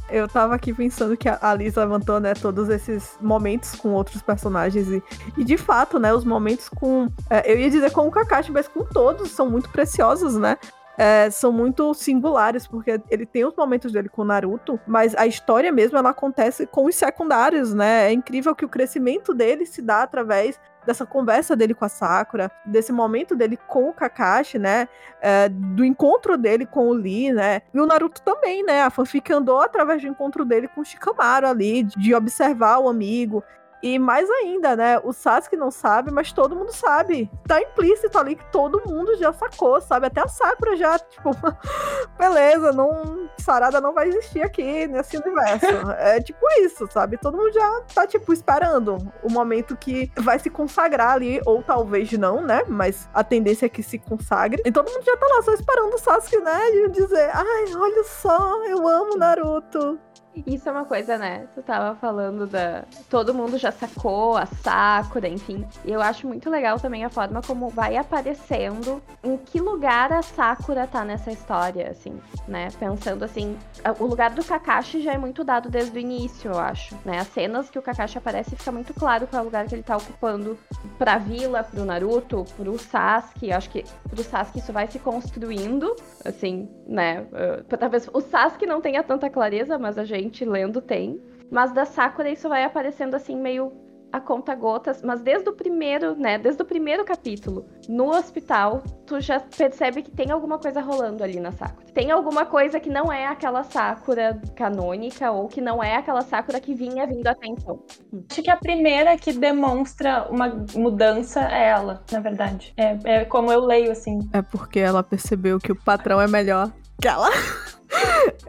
Eu tava aqui pensando que a Liz levantou, né, todos esses momentos com outros personagens e, e de fato, né, os momentos com, é, eu ia dizer com o Kakashi, mas com todos são muito preciosos, né? É, são muito singulares, porque ele tem os momentos dele com o Naruto, mas a história mesmo ela acontece com os secundários, né? É incrível que o crescimento dele se dá através dessa conversa dele com a Sakura, desse momento dele com o Kakashi, né? É, do encontro dele com o Lee, né? E o Naruto também, né? A fanfic andou através do encontro dele com o Shikamaru ali, de observar o amigo. E mais ainda, né? O Sasuke não sabe, mas todo mundo sabe. Tá implícito ali que todo mundo já sacou, sabe? Até a Sakura já, tipo, [laughs] beleza, não, Sarada não vai existir aqui nesse universo. [laughs] é tipo isso, sabe? Todo mundo já tá, tipo, esperando o momento que vai se consagrar ali, ou talvez não, né? Mas a tendência é que se consagre. E todo mundo já tá lá só esperando o Sasuke, né? De dizer, ai, olha só, eu amo Naruto. Isso é uma coisa, né? Tu tava falando da. Todo mundo já sacou, a Sakura, enfim. Eu acho muito legal também a forma como vai aparecendo em que lugar a Sakura tá nessa história, assim, né? Pensando assim, o lugar do Kakashi já é muito dado desde o início, eu acho, né? As cenas que o Kakashi aparece fica muito claro qual é o lugar que ele tá ocupando pra vila, pro Naruto, pro Sasuke. Eu acho que pro Sasuke isso vai se construindo, assim, né? Uh, talvez o Sasuke não tenha tanta clareza, mas a gente lendo tem. Mas da Sakura isso vai aparecendo assim meio a conta gotas, mas desde o primeiro, né, desde o primeiro capítulo, no hospital, tu já percebe que tem alguma coisa rolando ali na Sakura. Tem alguma coisa que não é aquela Sakura canônica ou que não é aquela Sakura que vinha vindo até então. Acho que a primeira que demonstra uma mudança é ela, na verdade. É, é como eu leio, assim. É porque ela percebeu que o patrão é melhor que ela.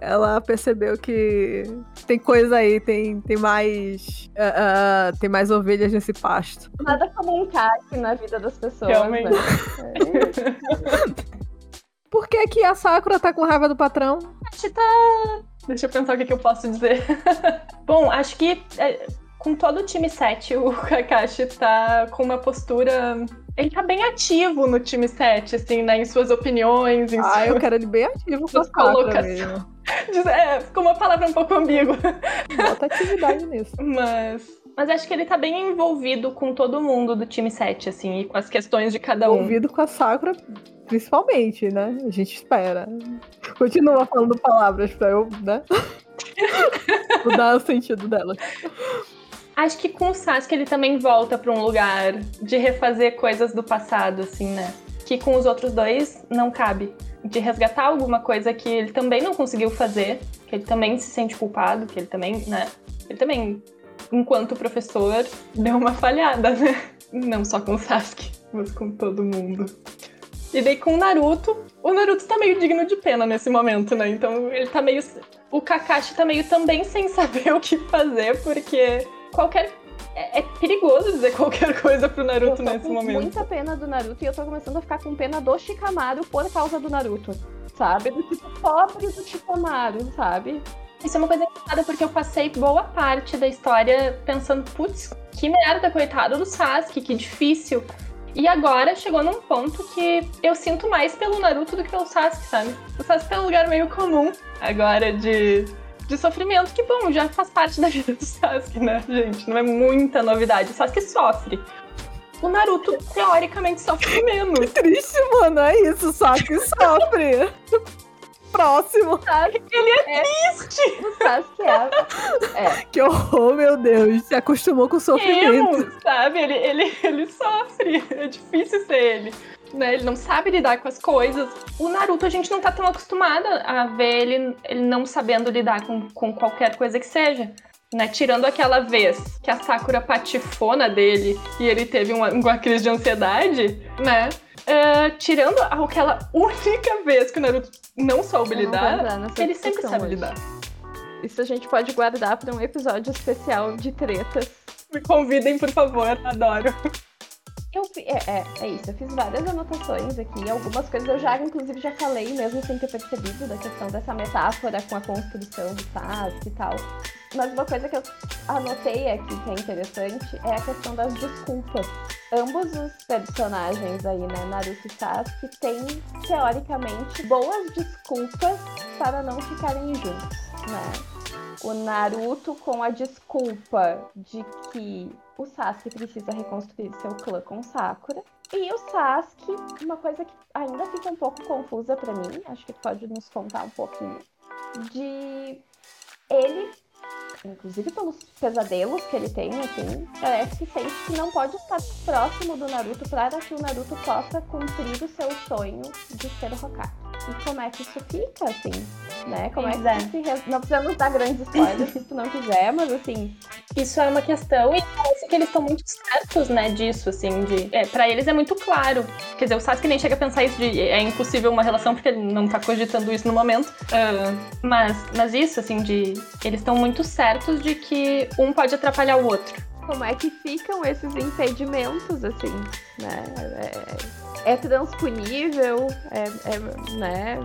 Ela percebeu que tem coisa aí, tem, tem mais. Uh, uh, tem mais ovelhas nesse pasto. Nada como um caque na vida das pessoas. Realmente. Né? [laughs] Por que, que a Sakura tá com raiva do patrão? Acho que tá. Deixa eu pensar o que, que eu posso dizer. [laughs] Bom, acho que é, com todo o time 7, o Kakashi tá com uma postura ele tá bem ativo no time 7, assim, né? Em suas opiniões, em Ah, suas... eu quero ele bem ativo com as colocações. [laughs] É, ficou uma palavra um pouco ambígua. Bota atividade nisso. Mas... Mas acho que ele tá bem envolvido com todo mundo do time 7, assim, e com as questões de cada um. Envolvido com a Sakura, principalmente, né? A gente espera. Continua falando palavras pra eu, né? [laughs] Mudar o sentido dela. Acho que com o Sasuke ele também volta para um lugar de refazer coisas do passado, assim, né? Que com os outros dois não cabe. De resgatar alguma coisa que ele também não conseguiu fazer, que ele também se sente culpado, que ele também, né? Ele também, enquanto professor, deu uma falhada, né? Não só com o Sasuke, mas com todo mundo. E daí com o Naruto, o Naruto tá meio digno de pena nesse momento, né? Então ele tá meio. O Kakashi tá meio também sem saber [laughs] o que fazer, porque qualquer. É, é perigoso dizer qualquer coisa pro Naruto eu tô nesse com momento. muita pena do Naruto e eu tô começando a ficar com pena do Shikamaru por causa do Naruto. Sabe? Do tipo pobre do Shikamaru, sabe? Isso é uma coisa engraçada porque eu passei boa parte da história pensando, putz, que merda, coitado do Sasuke, que difícil. E agora chegou num ponto que eu sinto mais pelo Naruto do que pelo Sasuke, sabe? O Sasuke é um lugar meio comum agora de de sofrimento, que bom, já faz parte da vida do Sasuke, né, gente? Não é muita novidade. O Sasuke sofre. O Naruto, teoricamente, sofre menos. Que triste, mano. É isso, o Sasuke sofre. [laughs] Próximo. Sabe? Ele é, é triste. O Sasuke é, é. Que horror, meu Deus. Se acostumou com o sofrimento. Emo, sabe? Ele, ele, ele sofre. É difícil ser ele né? Ele não sabe lidar com as coisas. O Naruto, a gente não tá tão acostumada a ver ele, ele não sabendo lidar com, com qualquer coisa que seja. Né, tirando aquela vez que a Sakura patifona dele e ele teve uma, uma crise de ansiedade, né? Uh, tirando aquela única vez que o Naruto não soube lidar, ele sempre sabe hoje. lidar. Isso a gente pode guardar para um episódio especial de tretas. Me convidem, por favor, adoro. Eu, é, é, é, isso, eu fiz várias anotações aqui, algumas coisas eu já, inclusive, já falei, mesmo sem ter percebido, da questão dessa metáfora com a construção do Sasuke e tal. Mas uma coisa que eu anotei aqui que é interessante é a questão das desculpas. Ambos os personagens aí, né, Naruto e Sasuke, têm, teoricamente, boas desculpas para não ficarem juntos, né? o Naruto com a desculpa de que o Sasuke precisa reconstruir seu clã com Sakura. E o Sasuke, uma coisa que ainda fica um pouco confusa para mim, acho que pode nos contar um pouquinho, de ele, inclusive pelos pesadelos que ele tem, assim, parece que sente que não pode estar próximo do Naruto para que o Naruto possa cumprir o seu sonho de ser Hokage. E como é que isso fica, assim, né? Como é que é. se... Não precisamos dar grandes spoilers se tu não quiser, mas assim... Isso é uma questão e parece que eles estão muito certos, né, disso, assim, de... É, pra eles é muito claro. Quer dizer, o Sasuke nem chega a pensar isso de é impossível uma relação porque ele não tá cogitando isso no momento. Uh, mas, mas isso, assim, de... Eles estão muito certos de que um pode atrapalhar o outro. Como é que ficam esses impedimentos, assim, né? É é transponível, é, é né?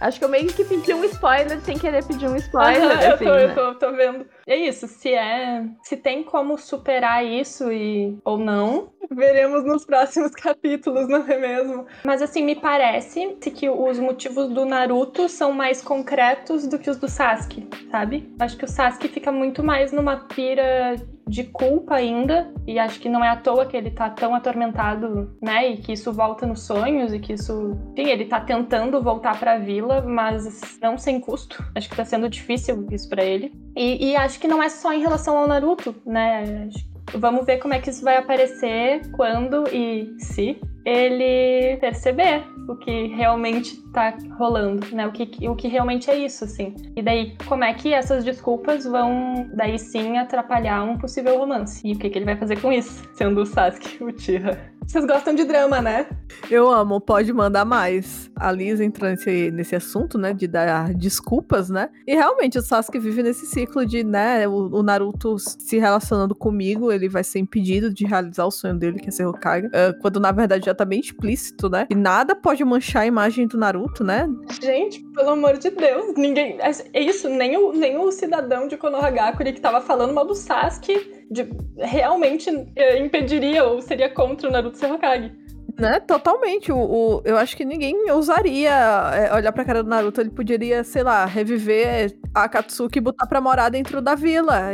Acho que eu meio que pedi um spoiler sem querer pedir um spoiler. Uhum, eu, assim, tô, né? eu tô, tô vendo. É isso, se é. Se tem como superar isso e ou não, veremos nos próximos [laughs] capítulos, não é mesmo? Mas assim, me parece que os motivos do Naruto são mais concretos do que os do Sasuke, sabe? Acho que o Sasuke fica muito mais numa pira de culpa ainda, e acho que não é à toa que ele tá tão atormentado, né? E que isso volta nos sonhos e que isso. Enfim, ele tá tentando voltar pra vila, mas não sem custo. Acho que tá sendo difícil isso para ele. E, e, acho que não é só em relação ao Naruto, né? Vamos ver como é que isso vai aparecer quando e se ele perceber o que realmente tá rolando, né? O que, o que realmente é isso, assim. E daí, como é que essas desculpas vão, daí sim, atrapalhar um possível romance? E o que, que ele vai fazer com isso, [laughs] sendo o Sasuke o Tira? Vocês gostam de drama, né? Eu amo, pode mandar mais. A Liz entra nesse, nesse assunto, né? De dar desculpas, né? E realmente o Sasuke vive nesse ciclo de, né? O, o Naruto se relacionando comigo, ele vai ser impedido de realizar o sonho dele, que é ser Hokage. Uh, quando na verdade já tá bem explícito, né? E nada pode manchar a imagem do Naruto, né? Gente, pelo amor de Deus, ninguém. É isso, nem o, nem o cidadão de Konohagakure que tava falando mal do Sasuke de, realmente eh, impediria ou seria contra o Naruto ser Hokage. Né, totalmente. O, o, eu acho que ninguém ousaria é, olhar pra cara do Naruto. Ele poderia, sei lá, reviver a Akatsuki e botar pra morar dentro da vila.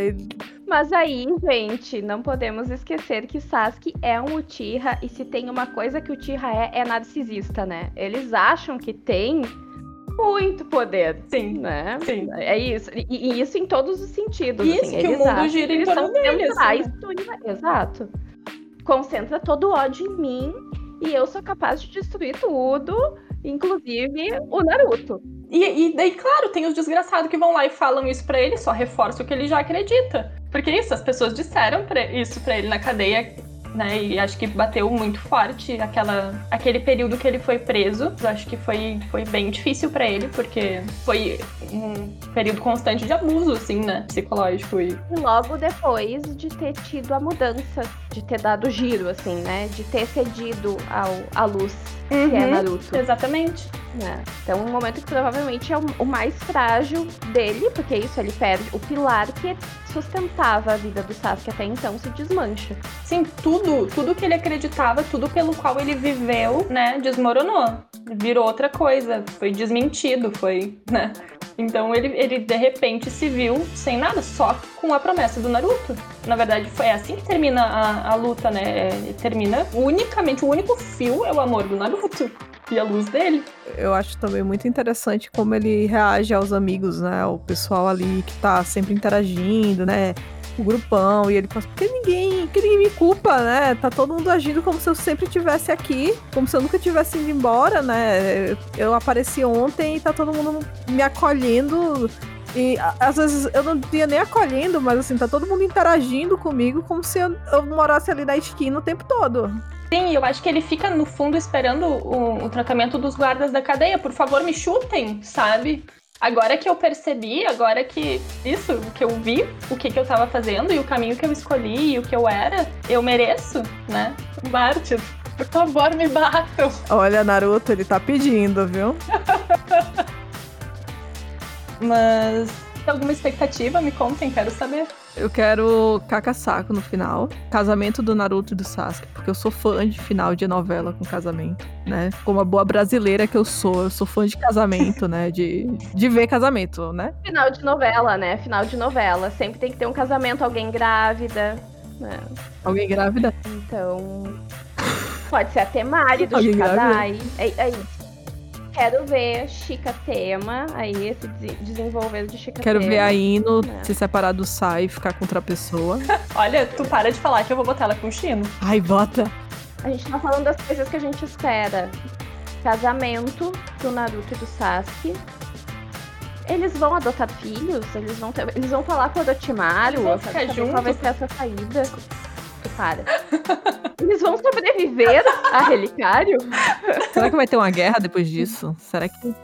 Mas aí, gente, não podemos esquecer que Sasuke é um Uchiha. E se tem uma coisa que o Uchiha é, é narcisista, né? Eles acham que tem muito poder. Sim. Né? Sim. É isso. E, e isso em todos os sentidos. Isso, assim. que o mundo gira em torno deles. Né? Exato. Concentra todo o ódio em mim e eu sou capaz de destruir tudo, inclusive o Naruto. E, e daí, claro, tem os desgraçados que vão lá e falam isso para ele, só reforça o que ele já acredita. Porque isso, as pessoas disseram pra, isso para ele na cadeia né? E acho que bateu muito forte aquela, aquele período que ele foi preso. Eu acho que foi, foi bem difícil para ele, porque foi um período constante de abuso, assim, né? Psicológico. E... Logo depois de ter tido a mudança, de ter dado giro, assim, né? De ter cedido ao, à luz, uhum, que é uhum. Naruto. Exatamente. É. Então, um momento que provavelmente é o, o mais frágil dele, porque isso, ele perde o pilar que sustentava a vida do Sasuke até então se desmancha. Sim, tudo, tudo que ele acreditava, tudo pelo qual ele viveu, né, desmoronou. Virou outra coisa, foi desmentido, foi, né? Então ele, ele de repente se viu sem nada, só com a promessa do Naruto. Na verdade, foi assim que termina a, a luta, né? É, termina unicamente, o único fio é o amor do Naruto e a luz dele. Eu acho também muito interessante como ele reage aos amigos, né? O pessoal ali que tá sempre interagindo, né? O grupão, e ele fala, porque ninguém, que ninguém me culpa, né? Tá todo mundo agindo como se eu sempre estivesse aqui, como se eu nunca tivesse ido embora, né? Eu apareci ontem e tá todo mundo me acolhendo e às vezes eu não ia nem acolhendo, mas assim, tá todo mundo interagindo comigo como se eu, eu morasse ali na esquina o tempo todo. Sim, eu acho que ele fica no fundo esperando o, o tratamento dos guardas da cadeia. Por favor, me chutem, sabe? Agora que eu percebi, agora que isso, que eu vi, o que, que eu tava fazendo e o caminho que eu escolhi e o que eu era, eu mereço, né? Mártir, por favor, me batam. Olha, Naruto, ele tá pedindo, viu? [laughs] Mas tem alguma expectativa? Me contem, quero saber. Eu quero caca-saco no final. Casamento do Naruto e do Sasuke, porque eu sou fã de final de novela com casamento, né? Como a boa brasileira que eu sou, eu sou fã de casamento, né? De, de ver casamento, né? Final de novela, né? Final de novela. Sempre tem que ter um casamento, alguém grávida. Né? Alguém grávida? Então. Pode ser até Mari do Chicadai. É, é isso. Quero ver Chica Tema, aí esse desenvolver de Chica Quero Tema. ver a Ino é. se separar do Sai e ficar com outra pessoa. [laughs] Olha, tu para de falar que eu vou botar ela com o Chino. Ai, bota. A gente tá falando das coisas que a gente espera. Casamento do Naruto e do Sasuke. Eles vão adotar filhos? Eles vão, ter... Eles vão falar com o Orochimaru? Eles vão ficar juntos? Qual vai ser essa saída? Para. Eles vão sobreviver a Relicário? Será que vai ter uma guerra depois disso? Será que.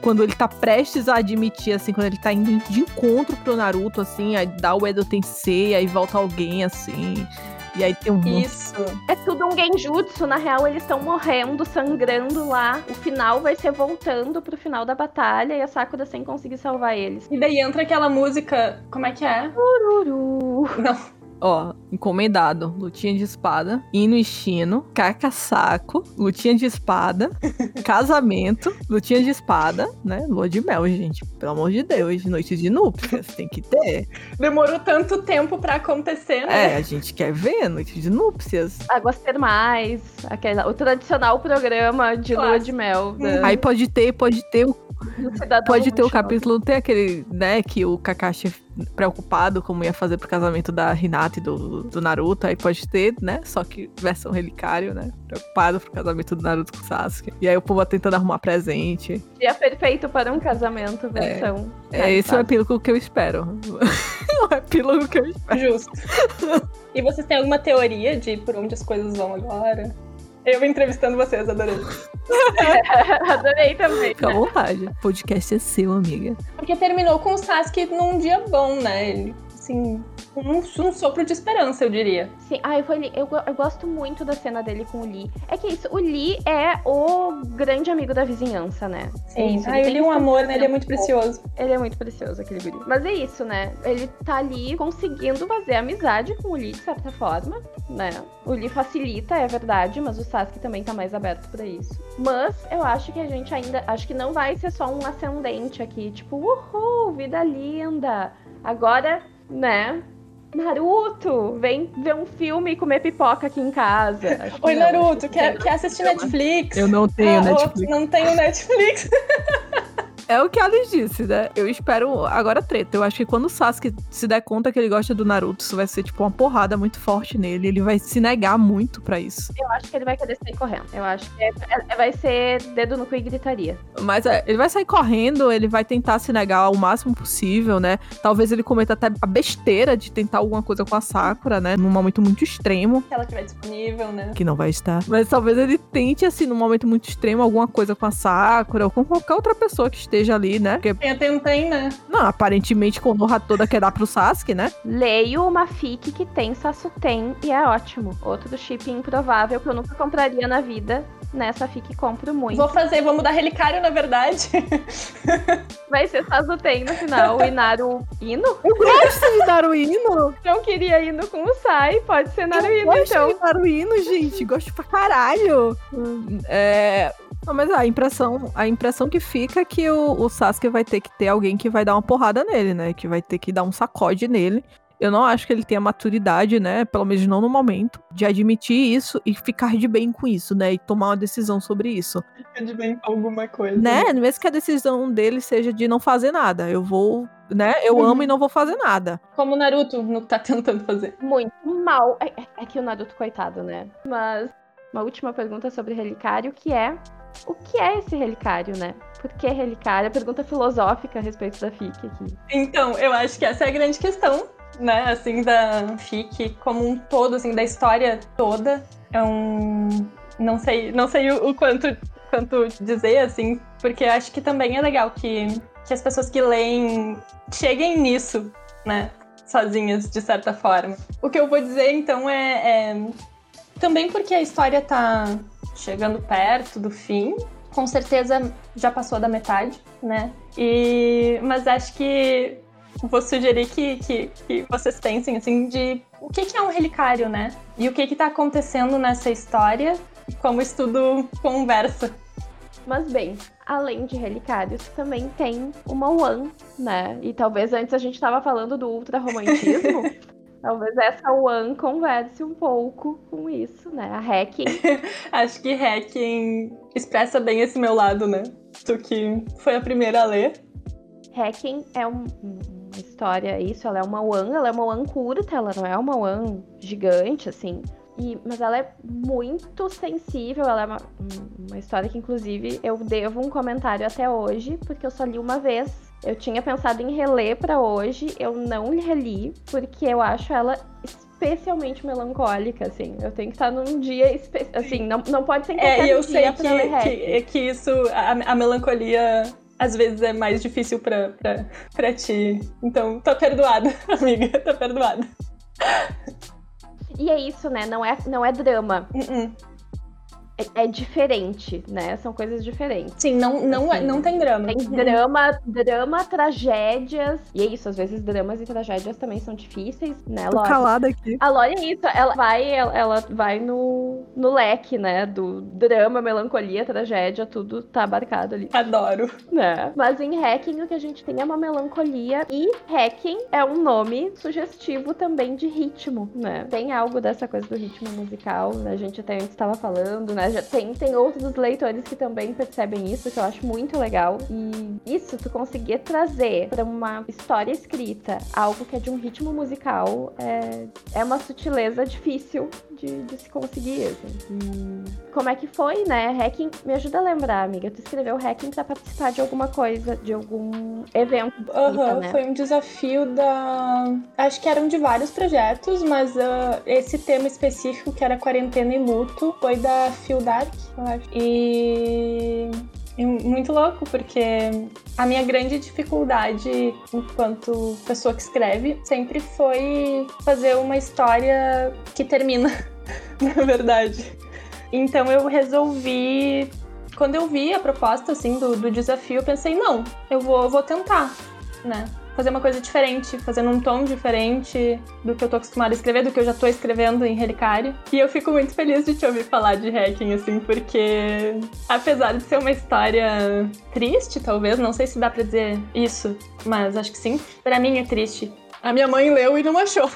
quando ele tá prestes a admitir, assim, quando ele tá indo de encontro pro Naruto, assim, aí dá o Edo Tensei, aí volta alguém, assim. E aí tem um. Isso. É tudo um genjutsu. Na real, eles estão morrendo, sangrando lá. O final vai ser voltando pro final da batalha e a Sakura sem conseguir salvar eles. E daí entra aquela música. Como é que é? Ururu. Não. Ó, encomendado. Lutinha de espada, hino e chino, caca-saco, lutinha de espada, [laughs] casamento, lutinha de espada, né? Lua de mel, gente. Pelo amor de Deus, noite de núpcias, tem que ter. Demorou tanto tempo para acontecer, né? É, a gente quer ver noite de núpcias. Águas termais, aquela, o tradicional programa de Claro. lua de mel. Da... Aí pode ter, pode ter o [laughs] Pode ter o capítulo, tem aquele, né, que o Kakashi preocupado como ia fazer pro casamento da Hinata e do, do Naruto, aí pode ter, né, só que versão relicário, né, preocupado pro casamento do Naruto com o Sasuke. E aí o povo tentando arrumar presente. Dia perfeito para um casamento, versão. É, é esse [laughs] é o epílogo que eu espero. o epílogo que eu espero. Justo. [laughs] e vocês têm alguma teoria de por onde as coisas vão agora? Eu entrevistando vocês, adorei. [laughs] adorei também. Fica à vontade. O podcast é seu, amiga. Porque terminou com o Sasuke num dia bom, né? Ele, assim, um, um sopro de esperança, eu diria. Sim, ah, eu, eu, eu, gosto muito da cena dele com o Lee. É que isso, o Lee é o grande amigo da vizinhança, né? Sim. É isso, ah, o Lee é um amor, né? Ele é muito precioso. Ele é muito precioso, aquele guri. Mas é isso, né? Ele tá ali conseguindo fazer amizade com o Lee, de certa forma, né? O Lee facilita, é verdade, mas o Sasuke também tá mais aberto para isso. Mas eu acho que a gente ainda. Acho que não vai ser só um ascendente aqui, tipo, uhul, vida linda. Agora, né? Naruto, vem ver um filme e comer pipoca aqui em casa. [laughs] Oi, Naruto, quer, quer assistir Netflix? Eu não tenho ah, Netflix. Não tenho Netflix. [laughs] É o que a Alice disse, né? Eu espero. Agora treta. Eu acho que quando o Sasuke se der conta que ele gosta do Naruto, isso vai ser tipo uma porrada muito forte nele. Ele vai se negar muito para isso. Eu acho que ele vai querer sair correndo. Eu acho que é, é, vai ser dedo no cu e gritaria. Mas é, ele vai sair correndo, ele vai tentar se negar o máximo possível, né? Talvez ele cometa até a besteira de tentar alguma coisa com a Sakura, né? Num momento muito extremo. Se ela estiver disponível, né? Que não vai estar. Mas talvez ele tente, assim, num momento muito extremo, alguma coisa com a Sakura ou com qualquer outra pessoa que esteja ali, né? Porque... Tem, tem, tem, né? Não, aparentemente Konoha toda quer dar pro Sasuke, né? Leio uma fic que tem Sasuten e é ótimo. Outro chip improvável que eu nunca compraria na vida. Nessa fic compro muito. Vou fazer, vou mudar relicário, na verdade. [laughs] Vai ser Sasuten no final. O Inaru Ino? Eu gosto de Naruino. Não queria Ino com o Sai, pode ser Naruino, eu então. Eu gosto de Naruino, gente. Gosto pra caralho. É, não, mas a impressão, a impressão que fica é que o, o Sasuke vai ter que ter alguém que vai dar uma porrada nele, né? Que vai ter que dar um sacode nele. Eu não acho que ele tenha maturidade, né? Pelo menos não no momento, de admitir isso e ficar de bem com isso, né? E tomar uma decisão sobre isso. Ficar de bem com alguma coisa. Né? Mesmo que a decisão dele seja de não fazer nada. Eu vou, né? Eu uhum. amo e não vou fazer nada. Como o Naruto não tá tentando fazer. Muito mal. É, é, é que o Naruto, coitado, né? Mas uma última pergunta sobre Relicário, que é o que é esse relicário, né? Por que relicário? A pergunta filosófica a respeito da FIC aqui. Então, eu acho que essa é a grande questão, né? Assim, da FIC como um todo, assim, da história toda. É um. Não sei, não sei o, o quanto, quanto dizer, assim, porque acho que também é legal que, que as pessoas que leem cheguem nisso, né? Sozinhas, de certa forma. O que eu vou dizer, então, é, é também porque a história tá chegando perto do fim. Com certeza já passou da metade, né? E, mas acho que vou sugerir que, que, que vocês pensem assim de o que, que é um relicário, né? E o que está acontecendo nessa história e como isso tudo conversa. Mas bem, além de relicários, também tem uma One, né? E talvez antes a gente estava falando do ultra romantismo. [laughs] Talvez essa One converse um pouco com isso, né? A Hacking. [laughs] Acho que Hacking expressa bem esse meu lado, né? Tu que foi a primeira a ler. Hacking é um, uma história, isso, ela é uma One, ela é uma One curta, ela não é uma One gigante, assim. E, mas ela é muito sensível, ela é uma, uma história que, inclusive, eu devo um comentário até hoje, porque eu só li uma vez eu tinha pensado em reler para hoje, eu não reli, porque eu acho ela especialmente melancólica, assim. Eu tenho que estar num dia espe... assim, não, não pode ser em qualquer É, e eu sei que, que, que, isso, a, a, melancolia às vezes é mais difícil pra, pra, pra ti. Então, tô perdoada, [laughs] amiga, tô perdoada. E é isso, né? Não é, não é drama. Uh -uh é, é, diferente, né? São coisas diferentes. Sim, não, não, é, assim, não tem drama. Tem drama, drama, tragédias. E é isso, às vezes dramas e tragédias também são difíceis, né, Tô calada aqui. A Lore é isso, ela vai, ela, ela, vai no, no leque, né? Do drama, melancolia, tragédia, tudo tá abarcado ali. Adoro. Né? Mas em Hacking o que a gente tem é uma melancolia e Hacking é um nome sugestivo também de ritmo, né? Tem algo dessa coisa do ritmo musical, né? A gente até antes estava falando, né? Já tem, tem outros leitores que também percebem isso, que eu acho muito legal. E isso, tu conseguir trazer para uma história escrita algo que é de um ritmo musical é, é uma sutileza difícil de, de se conseguir. Assim. como é que foi, né? Hacking, me ajuda a lembrar, amiga. Tu escreveu hacking para participar de alguma coisa, de algum evento. Aham, uhum, né? foi um desafio da. Acho que eram de vários projetos, mas uh, esse tema específico, que era quarentena e luto, foi da Phil Dark, eu acho. E muito louco, porque a minha grande dificuldade enquanto pessoa que escreve sempre foi fazer uma história que termina, [laughs] na verdade. Então eu resolvi. Quando eu vi a proposta assim do, do desafio, eu pensei, não, eu vou, vou tentar, né? fazer uma coisa diferente, fazendo um tom diferente do que eu tô acostumada a escrever, do que eu já tô escrevendo em Relicário. E eu fico muito feliz de te ouvir falar de hacking, assim, porque apesar de ser uma história triste, talvez, não sei se dá pra dizer isso, mas acho que sim, para mim é triste. A minha mãe leu e não achou.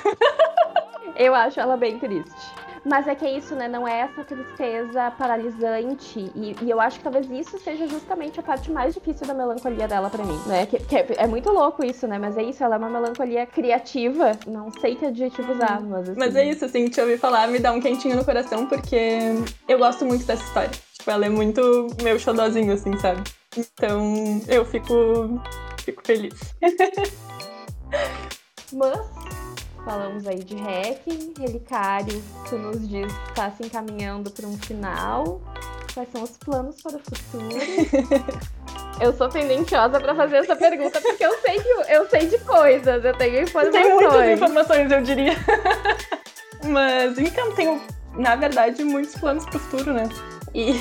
[laughs] eu acho ela bem triste. Mas é que é isso, né? Não é essa tristeza paralisante. E, e, eu acho que talvez isso seja justamente a parte mais difícil da melancolia dela para mim, né? Que, que é, é, muito louco isso, né? Mas é isso, ela é uma melancolia criativa. Não sei que adjetivo usar, mas assim... Mas é isso, assim, te ouvir falar me dá um quentinho no coração, porque eu gosto muito dessa história. Tipo, ela é muito meu xodózinho, assim, sabe? Então, eu fico... fico feliz. [laughs] mas Falamos aí de hacking, relicário, tu nos diz que está se encaminhando para um final. Quais são os planos para o futuro? [laughs] eu sou tendenciosa para fazer essa pergunta porque eu sei que eu sei de coisas, eu tenho informações. Tenho muitas informações, eu diria. [laughs] Mas então tenho, na verdade, muitos planos para o futuro, né? E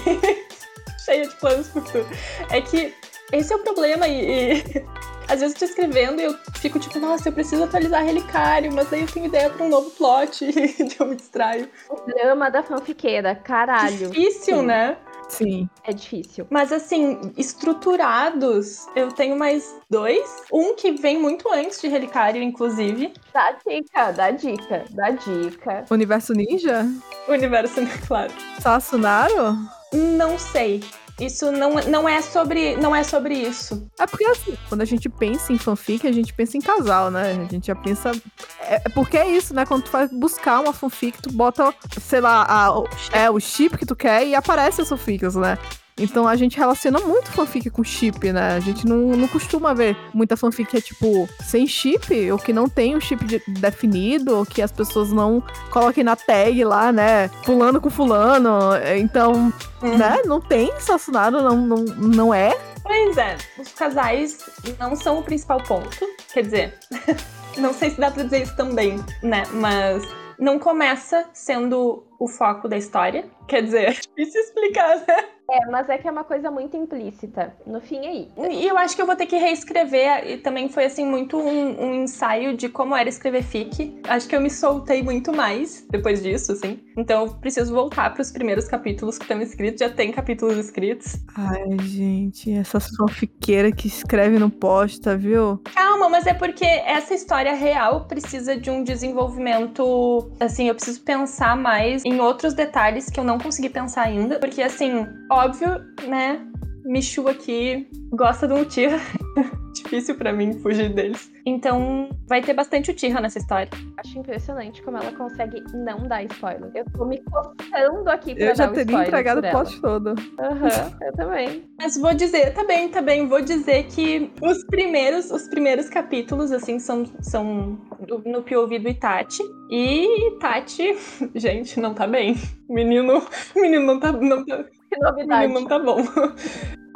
[laughs] cheia de planos para o futuro. É que esse é o problema e, e às vezes eu tô escrevendo e eu fico tipo, nossa, eu preciso atualizar Relicário, mas aí eu tenho ideia pra um novo plot [laughs] e eu me distraio. O drama da fanfiqueira, caralho. Difícil, Sim. né? Sim. É difícil. Mas assim, estruturados, eu tenho mais dois. Um que vem muito antes de Relicário, inclusive. Dá dica, dá dica, dá dica. Universo Ninja? Universo, [laughs] claro. Sassunaro? Não sei. Isso não, não é sobre não é sobre isso. É porque assim, quando a gente pensa em fanfic, a gente pensa em casal, né? A gente já pensa é, é porque é isso, né? Quando tu vai buscar uma fanfic, tu bota, sei lá, a, é o chip que tu quer e aparece as fanfics, né? Então a gente relaciona muito fanfic com chip, né? A gente não, não costuma ver muita fanfic que é tipo sem chip, ou que não tem o chip de, definido, ou que as pessoas não coloquem na tag lá, né? Fulano com fulano. Então, uhum. né? Não tem assassinado, não, não, não é. Pois é, os casais não são o principal ponto. Quer dizer, [laughs] não sei se dá pra dizer isso também, né? Mas não começa sendo o foco da história. Quer dizer, [laughs] é difícil explicar, né? É, mas é que é uma coisa muito implícita. No fim é isso. E eu acho que eu vou ter que reescrever. E também foi, assim, muito um, um, ensaio de como era escrever fic. Acho que eu me soltei muito mais depois disso, assim. Então eu preciso voltar para os primeiros capítulos que estão escritos. Já tem capítulos escritos. Ai, gente, essa fanfiqueira que escreve no posta, viu? Calma, mas é porque essa história real precisa de um desenvolvimento. Assim, eu preciso pensar mais em outros detalhes que eu não consegui pensar ainda. Porque, assim, óbvio, né? Michu aqui gosta de um tio. [laughs] Difícil para mim fugir deles. Então, vai ter bastante Uchiha nessa história. Acho impressionante como ela consegue não dar spoiler. Eu tô me coçando aqui pra Eu já teria entregado o post todo. Aham, uhum, eu também. Mas vou dizer, tá bem, tá bem. Vou dizer que os primeiros, os primeiros capítulos, assim, são, são no POV do Itachi. E Itachi, [laughs] gente, não tá bem. Menino, menino não tá, não tá, que novidade. Menino não tá bom.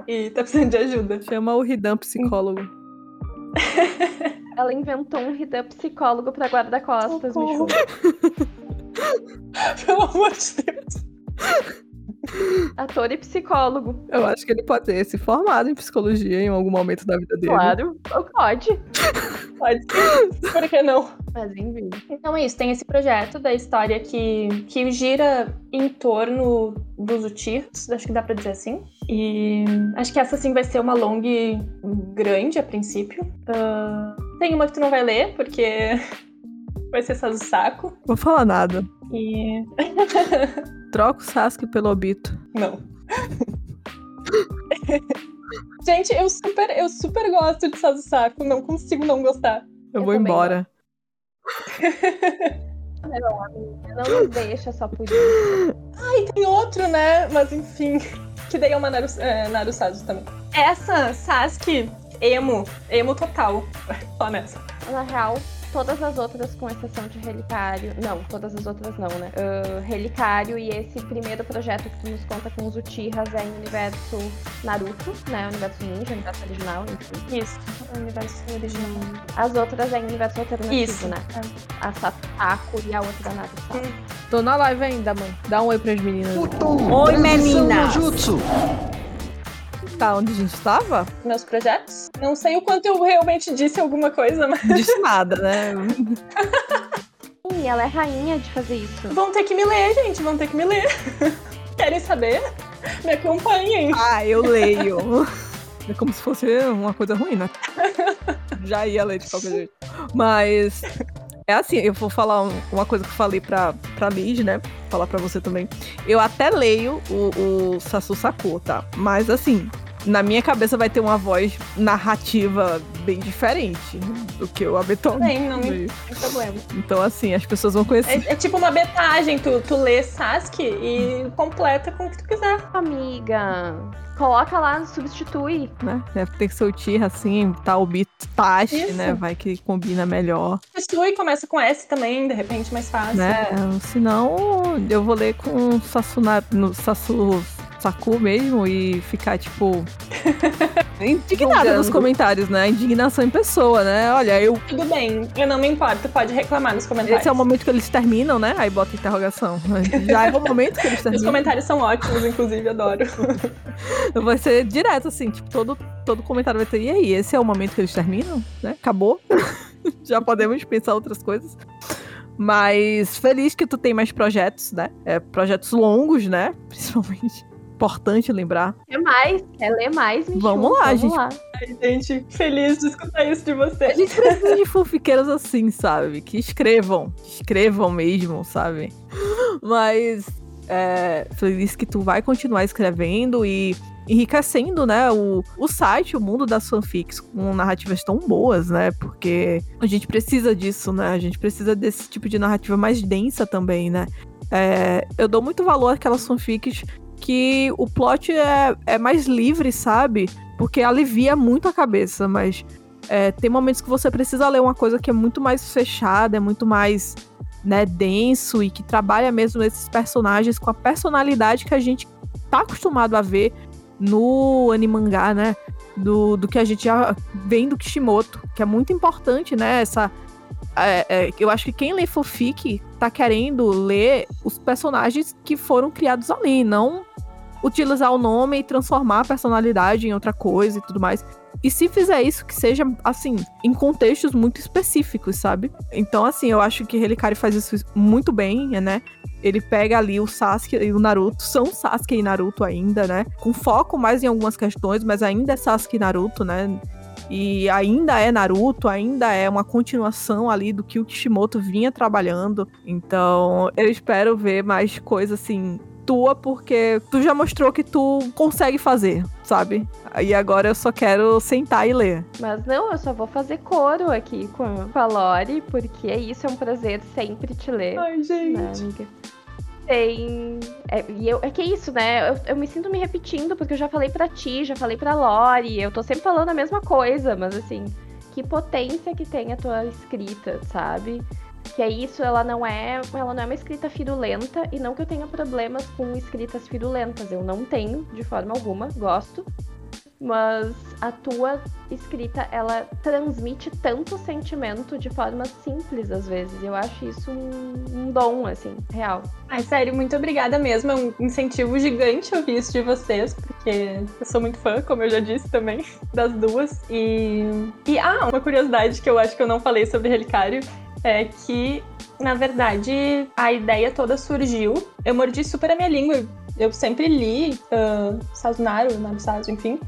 E tá precisando de ajuda. Chama o Ridan psicólogo. Ela inventou um Ridan psicólogo pra guarda-costas, Michu. [laughs] Pelo amor de Deus. [laughs] Ator e psicólogo. Eu acho que ele pode ter se formado em psicologia em algum momento da vida dele. Claro, pode. [laughs] pode ser. Por que não? Mas enfim. Então é isso, tem esse projeto da história que, que gira em torno dos Utirs, acho que dá pra dizer assim. E acho que essa sim vai ser uma long grande a princípio. Uh, tem uma que tu não vai ler, porque vai ser só do saco. Vou falar nada. E. [laughs] Troca o Sasuke pelo Obito. Não. Gente, eu super, eu super gosto de Sazusaku, não consigo não gostar. Eu, eu vou embora. não, amiga, não nos deixa só por isso. Ai, tem outro, né? Mas enfim. Que daí é uma Naru, é, Narusazu também. Essa, Sasuke, emo. Emo total. Só nessa. Na real, todas as outras, com exceção de Relicário. Não, todas as outras não, né? Uh, Relicário e esse primeiro projeto que tu nos conta com os Uchihas é em universo Naruto, né? Universo Ninja, universo original, enfim. Isso, universo original. As outras é em universo alternativo, Isso. né? É. A Sasako e a outra Naruto. Hum. Tô na live ainda, mãe. Dá um oi pras meninas. Oi, meninas! Tá onde a gente estava? Meus projetos? Não sei o quanto eu realmente disse alguma coisa, mas. Disse nada, né? Sim, ela é rainha de fazer isso. Vão ter que me ler, gente, vão ter que me ler. Querem saber? Me acompanhem. Ah, eu leio. É como se fosse uma coisa ruim, né? Já ia ler de qualquer jeito. Mas é assim, eu vou falar uma coisa que eu falei pra, pra Liz, né? Falar pra você também. Eu até leio o, o Sasu Saku, tá? Mas assim, na minha cabeça vai ter uma voz narrativa bem diferente do que o Abeton. Tem, não tem problema. Então, assim, as pessoas vão conhecer. É, é, tipo uma betagem, tu, tu lê Sasuke e completa com o que tu quiser. Amiga, coloca lá, substitui. Né? É, tem que ser o Tira, assim, tá o Bit Tashi, né? Vai que combina melhor. Substitui, começa com S também, de repente mais fácil. Né? Senão, eu vou ler com Sasuna, no Sasu Saku mesmo e ficar, tipo. [laughs] indignada nos comentários, né? Indignação em pessoa, né? Olha, eu. Tudo bem, eu não me importo, pode reclamar nos comentários. Esse é o momento que eles terminam, né? Aí bota interrogação. [laughs] Já é o momento que eles terminam. Os comentários são ótimos, inclusive, adoro. [laughs] vai ser direto, assim, tipo, todo, todo comentário vai ter. E aí, esse é o momento que eles terminam, né? Acabou. Já podemos pensar outras coisas. Mas feliz que tu tem mais projetos, né? É, projetos longos, né? Principalmente importante lembrar. Quer mais? Quer ler mais? Michu? Vamos lá, Vamos gente. Lá. Ai, gente, feliz de escutar isso de você. A gente precisa de fanfiqueiros assim, sabe? Que escrevam. Que escrevam mesmo, sabe? Mas é, feliz que tu vai continuar escrevendo e enriquecendo, né, o, o site, o mundo das fanfics com narrativas tão boas, né, porque a gente precisa disso, né, a gente precisa desse tipo de narrativa mais densa também, né. É, eu dou muito valor àquelas fanfics que o plot é, é mais livre, sabe? Porque alivia muito a cabeça, mas é, tem momentos que você precisa ler uma coisa que é muito mais fechada, é muito mais né, denso e que trabalha mesmo esses personagens com a personalidade que a gente tá acostumado a ver no animangá, né? Do, do que a gente já vem do Kishimoto, que é muito importante, né? Essa, é, é, eu acho que quem lê Fofic tá querendo ler os personagens que foram criados ali, não utilizar o nome e transformar a personalidade em outra coisa e tudo mais. E se fizer isso, que seja, assim, em contextos muito específicos, sabe? Então, assim, eu acho que Relicari faz isso muito bem, né? Ele pega ali o Sasuke e o Naruto, são Sasuke e Naruto ainda, né? Com foco mais em algumas questões, mas ainda é Sasuke e Naruto, né? E ainda é Naruto, ainda é uma continuação ali do que o Kishimoto vinha trabalhando. Então, eu espero ver mais coisas assim tua, porque tu já mostrou que tu consegue fazer, sabe? E agora eu só quero sentar e ler. Mas não, eu só vou fazer coro aqui com a Lori, porque é isso, é um prazer sempre te ler. Ai, gente. Né, amiga? Tem. É, e eu, é que é isso, né? Eu, eu, me sinto me repetindo, porque eu já falei pra ti, já falei pra Lori, eu tô sempre falando a mesma coisa, mas assim, que potência que tem a tua escrita, sabe? que é isso, ela não é, ela não é uma escrita firulenta e não que eu tenha problemas com escritas firulentas, eu não tenho de forma alguma, gosto. Mas a tua escrita, ela transmite tanto sentimento de forma simples às vezes. Eu acho isso um, um dom, assim, real. Ai, sério, muito obrigada mesmo. É um incentivo gigante ouvir isso de vocês, porque eu sou muito fã, como eu já disse também, [laughs] das duas. E. E ah, uma curiosidade que eu acho que eu não falei sobre Relicário é que, na verdade, a ideia toda surgiu. Eu mordi super a minha língua. Eu sempre li uh, Sazunaro, Narusazu, enfim.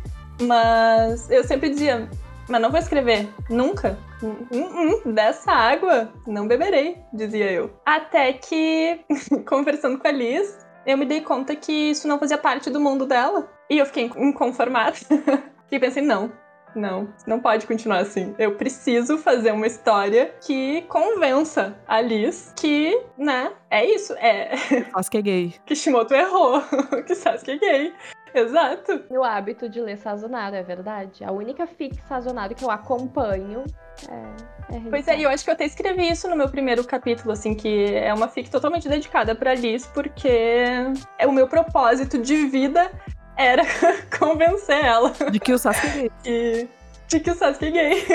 Mas eu sempre dizia, mas não vou escrever, nunca. Hum, hum, hum, dessa água não beberei, dizia eu. Até que, [laughs] conversando com a Liz, eu me dei conta que isso não fazia parte do mundo dela. E eu fiquei inconformada. [laughs] e pensei, não, não, não pode continuar assim. Eu preciso fazer uma história que convença a Liz que, né, é isso. É. Sasuke é gay. Kishimoto errou. que Sasuke é gay. [laughs] [laughs] Exato. O hábito de ler sazonado, é verdade. A única fic sazonado que eu acompanho é. é pois é, eu acho que eu até escrevi isso no meu primeiro capítulo, assim, que é uma fic totalmente dedicada pra Liz, porque é o meu propósito de vida era [laughs] convencer ela. De que o Sasuke é gay. [laughs] E... De que o Sasuke é gay.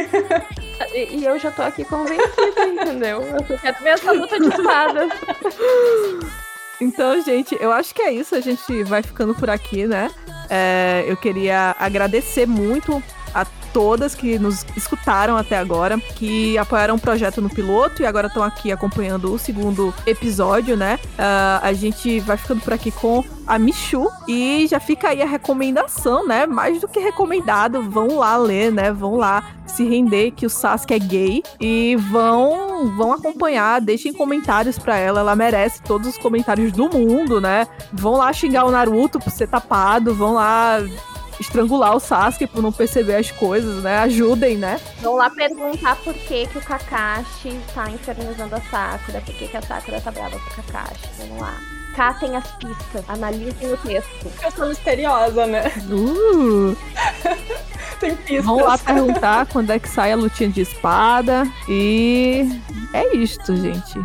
E, e, eu já tô aqui convencida, entendeu? Eu quero ver essa luta de espadas. Então, gente, eu acho que é isso. A gente vai ficando por aqui, né? É, eu queria agradecer muito a todas que nos escutaram até agora, que apoiaram o projeto no piloto e agora estão aqui acompanhando o segundo episódio, né? Uh, a gente vai ficando por aqui com a Michu e já fica aí a recomendação, né? Mais do que recomendado, vão lá ler, né? Vão lá se render que o Sasuke é gay e vão vão acompanhar, deixem comentários para ela, ela merece todos os comentários do mundo, né? Vão lá xingar o Naruto por ser tapado, vão lá estrangular o Sasuke por não perceber as coisas, né? Ajudem, né? Vão lá perguntar por que, que o Kakashi tá infernizando a Sakura, por que, que a Sakura tá brava com o Kakashi. Vamos lá. Catem as pistas, analisem o texto. Eu sou misteriosa, né? Uh! [laughs] Tem pistas. Vão lá perguntar quando é que sai a lutinha de espada. E é isto, gente.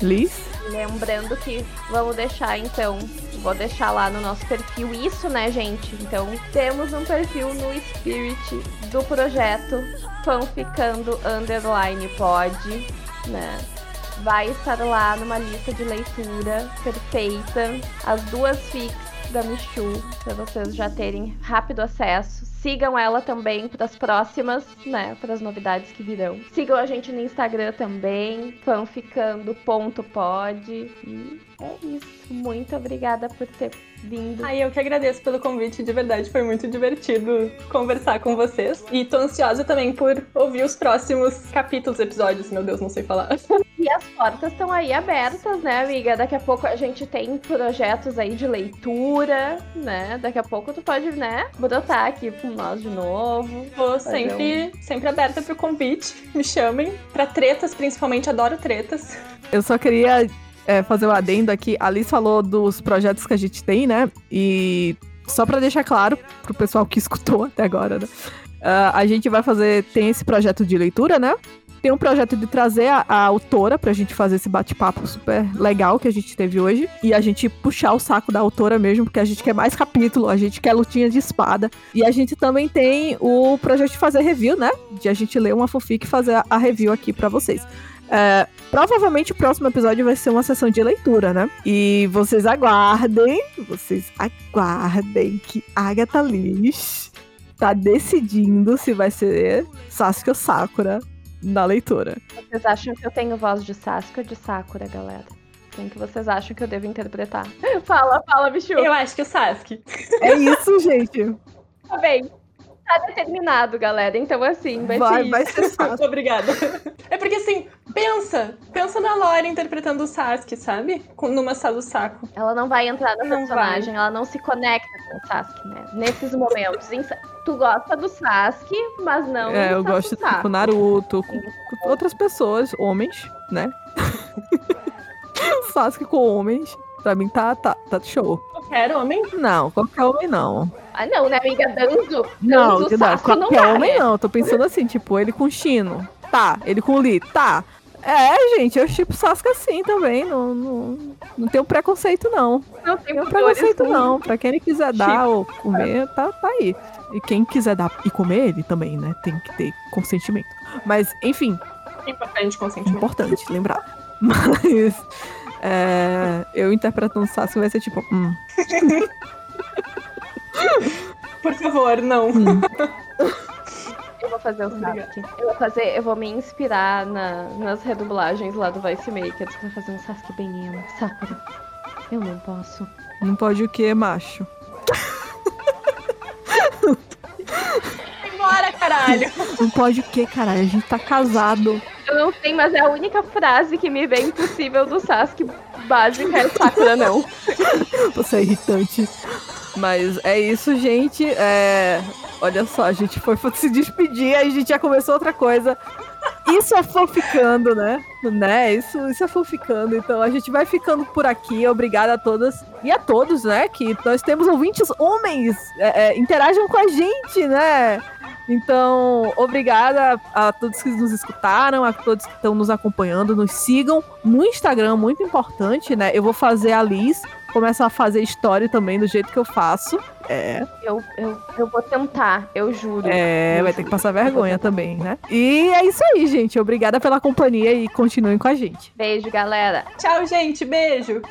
Liz? Lembrando que vamos deixar então vou deixar lá no nosso perfil isso, né, gente? Então, temos um perfil no Spirit do projeto Fanficando Underline Pod, né? Vai estar lá numa lista de leitura perfeita. As duas fics da Michu, para vocês já terem rápido acesso. Sigam ela também para as próximas, né, para as novidades que virão. Sigam a gente no Instagram também, fanficando.pod. E é isso. Muito obrigada por ter vindo. Ai, eu que agradeço pelo convite, de verdade, foi muito divertido conversar com vocês. E tô ansiosa também por ouvir os próximos capítulos, episódios, meu Deus, não sei falar. [laughs] E as portas estão aí abertas, né, amiga? Daqui a pouco a gente tem projetos aí de leitura, né? Daqui a pouco tu pode, né, brotar aqui com nós de novo. Tô sempre, um... sempre aberta pro convite. Me chamem. Pra tretas, principalmente, adoro tretas. Eu só queria é, fazer o um adendo aqui. A Liz falou dos projetos que a gente tem, né? E só para deixar claro pro pessoal que [laughs] escutou até agora, né? Uh, a gente vai fazer. Tem esse projeto de leitura, né? Tem um projeto de trazer a, a autora pra gente fazer esse bate-papo super legal que a gente teve hoje. E a gente puxar o saco da autora mesmo, porque a gente quer mais capítulo, a gente quer lutinha de espada. E a gente também tem o projeto de fazer review, né? De a gente ler uma fanfic e fazer a, a review aqui para vocês. É, provavelmente o próximo episódio vai ser uma sessão de leitura, né? E vocês aguardem, vocês aguardem que Agatha Liz tá decidindo se vai ser Sasuke ou Sakura na leitura. Vocês acham que eu tenho voz de Sasuke ou de Sakura, galera? Quem que vocês acham que eu devo interpretar? [laughs] Fala, fala, bicho. Eu acho que o Sasuke. É isso, gente. Tá bem tá determinado, galera. Então, assim, vai, vai ser Vai ser [laughs] Muito obrigada. É porque, assim, pensa. Pensa na Lore interpretando o Sasuke, sabe? Numa sala do saco. Ela não vai entrar no não personagem, vai. ela não se conecta com o Sasuke, né? Nesses momentos. tu gosta do Sasuke, mas não É, eu gosto com tipo, Naruto, com, com outras pessoas, homens, né? [laughs] Sasuke com homens. Pra mim tá, tá, tá show. Qualquer homem? Não, qualquer homem não. Ah, não, né, amiga? Danzo. Não, Danzo não, qualquer não homem não. Tô pensando assim, tipo, ele com Chino. Tá. Ele com Lee. Tá. É, gente, eu tipo Sasuke assim também. Não, não, não tenho preconceito, não. Não tem preconceito, não. Pra quem ele quiser dar ou comer, tá, tá aí. E quem quiser dar e comer ele também, né? Tem que ter consentimento. Mas, enfim. Importante consentimento. Importante lembrar. [laughs] Mas. É, eu interpretando Sasuke vai ser tipo. Hum. [laughs] [laughs] Por favor, não. Hum. Eu vou fazer o Sasuke. Eu vou fazer, eu vou me inspirar na, nas redublagens lá do Vice Makers pra fazer um Sasuke bem emo. Sakura. Eu não posso. Não pode o que, macho? Bora, caralho! Não pode o que, caralho? A gente tá casado. Eu Eu não sei, mas é a única frase que me vem possível do Sasuke básica é Sakura não. Você é irritante. Mas é isso, gente. É... Olha só, a gente foi [laughs] se despedir, aí a gente já começou outra coisa. Isso é foficando, né? né? Isso, isso é foficando. Então a gente vai ficando por aqui. Obrigada a todas e a todos, né? Que nós temos ouvintes homens. É, é, interajam com a gente, né? Então, obrigada a todos que nos escutaram, a todos que estão nos acompanhando. Nos sigam no Instagram, muito importante, né? Eu vou fazer a Liz começar a fazer história também do jeito que eu faço. É. Eu, eu, eu vou tentar, eu juro. É, eu vai juro. ter que passar vergonha também, né? E é isso aí, gente. Obrigada pela companhia e continuem com a gente. Beijo, galera. Tchau, gente. Beijo.